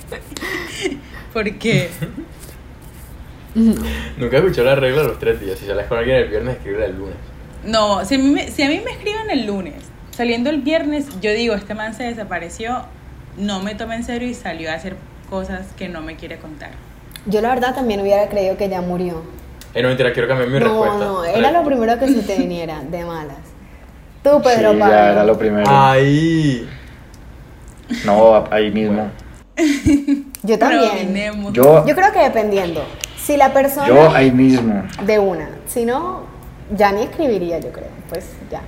¿Por qué? Nunca escuché la regla de los tres días. Si sales con alguien el viernes, escribe el lunes. No, si a, mí me, si a mí me escriben el lunes, saliendo el viernes, yo digo, este man se desapareció, no me toma en serio y salió a hacer cosas que no me quiere contar. Yo la verdad también hubiera creído que ya murió. Eh, no, mentira, quiero cambiar mi no, respuesta. no, Sale- era lo primero que se te viniera, de malas. Tú, Pedro sí, Pablo. ya era lo primero. Ahí. No, ahí mismo. Yo también. Yo, Yo creo que dependiendo. Si la persona yo ahí mismo. de una, si no, ya ni escribiría, yo creo. Pues ya.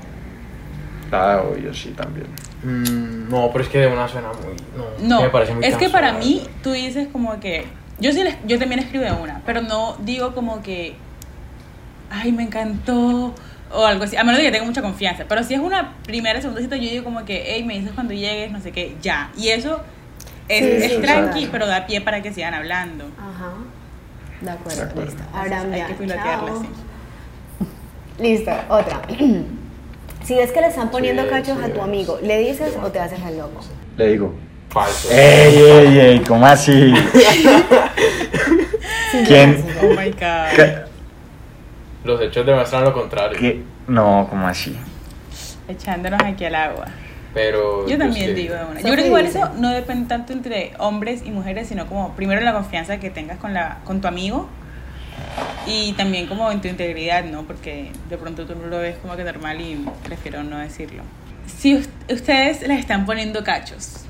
Ah, yo sí también. Mm, no, pero es que de una suena muy. No, No, me parece muy es que para mí tú dices como que yo sí les- yo también escribo de una, pero no digo como que ay, me encantó o algo así, a menos de que tenga mucha confianza, pero si es una primera, segunda cita, yo digo como que, hey, me dices cuando llegues, no sé qué, ya. Y eso es, Sí, es sí, tranqui, claro. pero da pie para que sigan hablando. Ajá. De acuerdo, De acuerdo. listo. Entonces, Ahora hay que pilotearla así. Listo, otra. si ves que le están poniendo Sí, cachos sí, a tu amigo, ¿le dices o te haces el loco? Le digo. Falso. ¡Ey, ey, ey! ¿Cómo así? ¿Quién? Oh my god. ¿Qué? Los hechos demuestran lo contrario. ¿Qué? No, ¿cómo así? Echándonos aquí al agua. Pero. Yo también sí. digo de una. Yo creo que igual eso no depende tanto entre hombres y mujeres, sino como primero la confianza que tengas con, la, con tu amigo y también como en tu integridad, ¿no? Porque de pronto tú lo ves como que normal y prefiero no decirlo. Si us- ustedes les están poniendo cachos,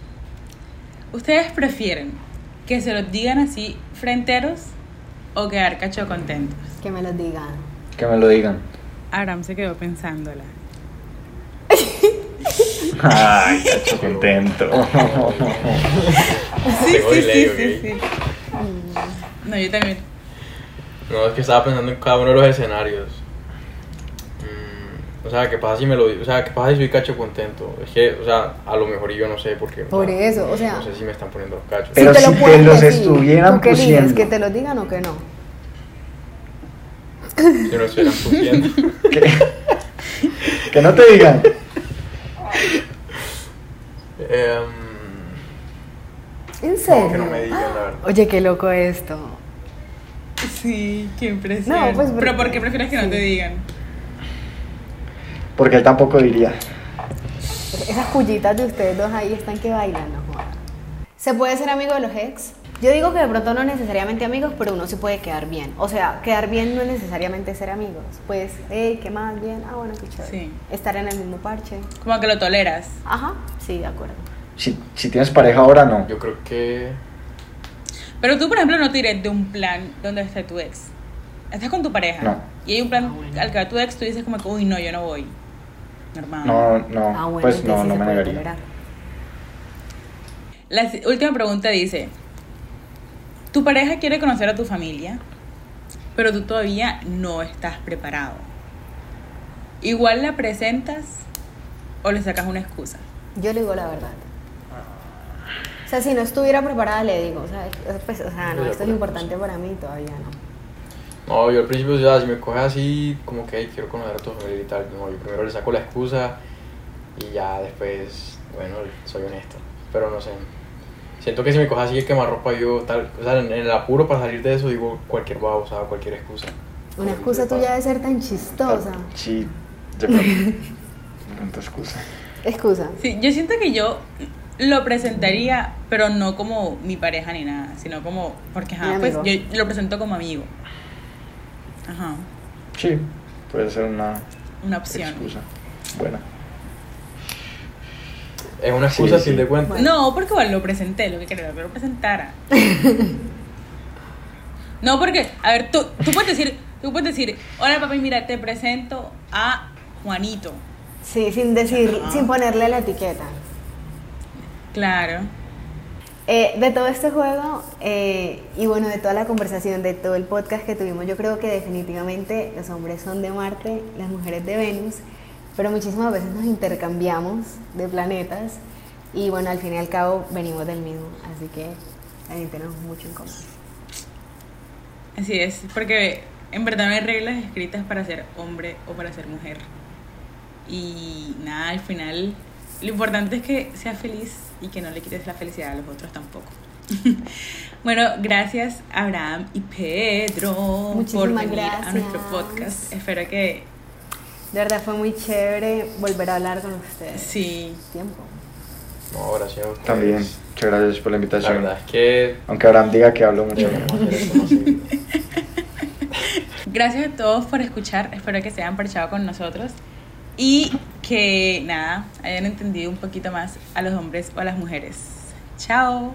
¿ustedes prefieren que se los digan así frenteros o quedar cacho contentos? Que me lo digan. Que me lo digan. Aram se quedó pensándola. Ay, cacho contento. Sí, sí, sí, sí. No, yo también. No, es que estaba pensando en cada uno de los escenarios. O sea, ¿qué pasa si me lo O sea, ¿qué pasa si soy cacho contento? Es que, o sea, a lo mejor yo no sé porque. Por eso, o sea- No sé si me están poniendo los cachos. Pero si te pueden los decir, estuvieran ¿tú qué dices? pusiendo. ¿Que te lo digan o que no? Yo no estoy pusiendo. ¿Qué? Que no te digan. Em, ¿En serio? que no me digan, la verdad. Oye, qué loco esto. Sí, qué impresión. No, pues, Pero ¿por qué prefieres que no te digan? Porque él tampoco diría. Esas cullitas de ustedes dos ahí están que bailan, no. ¿Se puede ser amigo de los ex? Yo digo que de pronto no necesariamente amigos, pero uno sí puede quedar bien. O sea, quedar bien no es necesariamente ser amigos. Pues, hey, ¿qué más? Bien. Ah, bueno, qué chévere. Sí. Estar en el mismo parche. Como que lo toleras. Ajá, sí, de acuerdo. Si, si tienes pareja ahora, no. Yo creo que. Pero tú, por ejemplo, no te irás de un plan donde esté tu ex. Estás con tu pareja. No. Y hay un plan al que va tu ex, tú dices como que, uy, no, yo no voy. No, no, ah, bueno, pues no, sí no me negaría. tolerar. La última pregunta dice, tu pareja quiere conocer a tu familia, pero tú todavía no estás preparado. Igual la presentas o le sacas una excusa. Yo le digo la verdad. O sea, si no estuviera preparada, le digo, ¿sabes? Pues, o sea, no, esto es importante para mí, todavía no. No, yo al principio, ya, si me coges así, como que "Ay, quiero conocer a tu familia y tal, no, yo primero le saco la excusa y ya después, bueno, soy honesto. Pero no sé. Siento que si me coges así, es quemarropa yo, tal. O sea, en, en el apuro para salir de eso, digo cualquier babosa, cualquier excusa. Una excusa tuya de ser tan chistosa. Sí, de pronto. Tanta excusa. Excusa. Sí, yo siento que yo lo presentaría, pero no como mi pareja ni nada, sino como, porque ajá, pues yo lo presento como amigo. Ajá, Sí, puede ser una una opción. excusa. Buena. Es una excusa Sí, sin sí. de cuenta. Bueno. No, porque igual lo presenté, lo que quería que lo presentara. no, porque, a ver, tú, tú puedes decir, tú puedes decir, hola papi, mira, te presento a Juanito. Sí, sin decir, Ajá. sin ponerle la etiqueta. Claro. Eh, de todo este juego eh, y bueno, de toda la conversación, de todo el podcast que tuvimos, yo creo que definitivamente los hombres son de Marte, las mujeres de Venus, pero muchísimas veces nos intercambiamos de planetas y bueno, al fin y al cabo venimos del mismo, así que también tenemos mucho en común. Así es, porque en verdad no hay reglas escritas para ser hombre o para ser mujer. Y nada, al final lo importante es que seas feliz y que no le quites la felicidad a los otros tampoco. bueno, gracias Abraham y Pedro por Muchísimas venir a gracias. nuestro podcast. Espero que De verdad fue muy chévere volver a hablar con ustedes. sí. Tiempo. No, gracias a ustedes. También, muchas gracias por la La invitación. verdad es que Aunque Abraham diga que hablo mucho. Gracias a todos por escuchar. Espero que se hayan parchado con nosotros y que nada, hayan entendido un poquito más a los hombres o a las mujeres. Chao.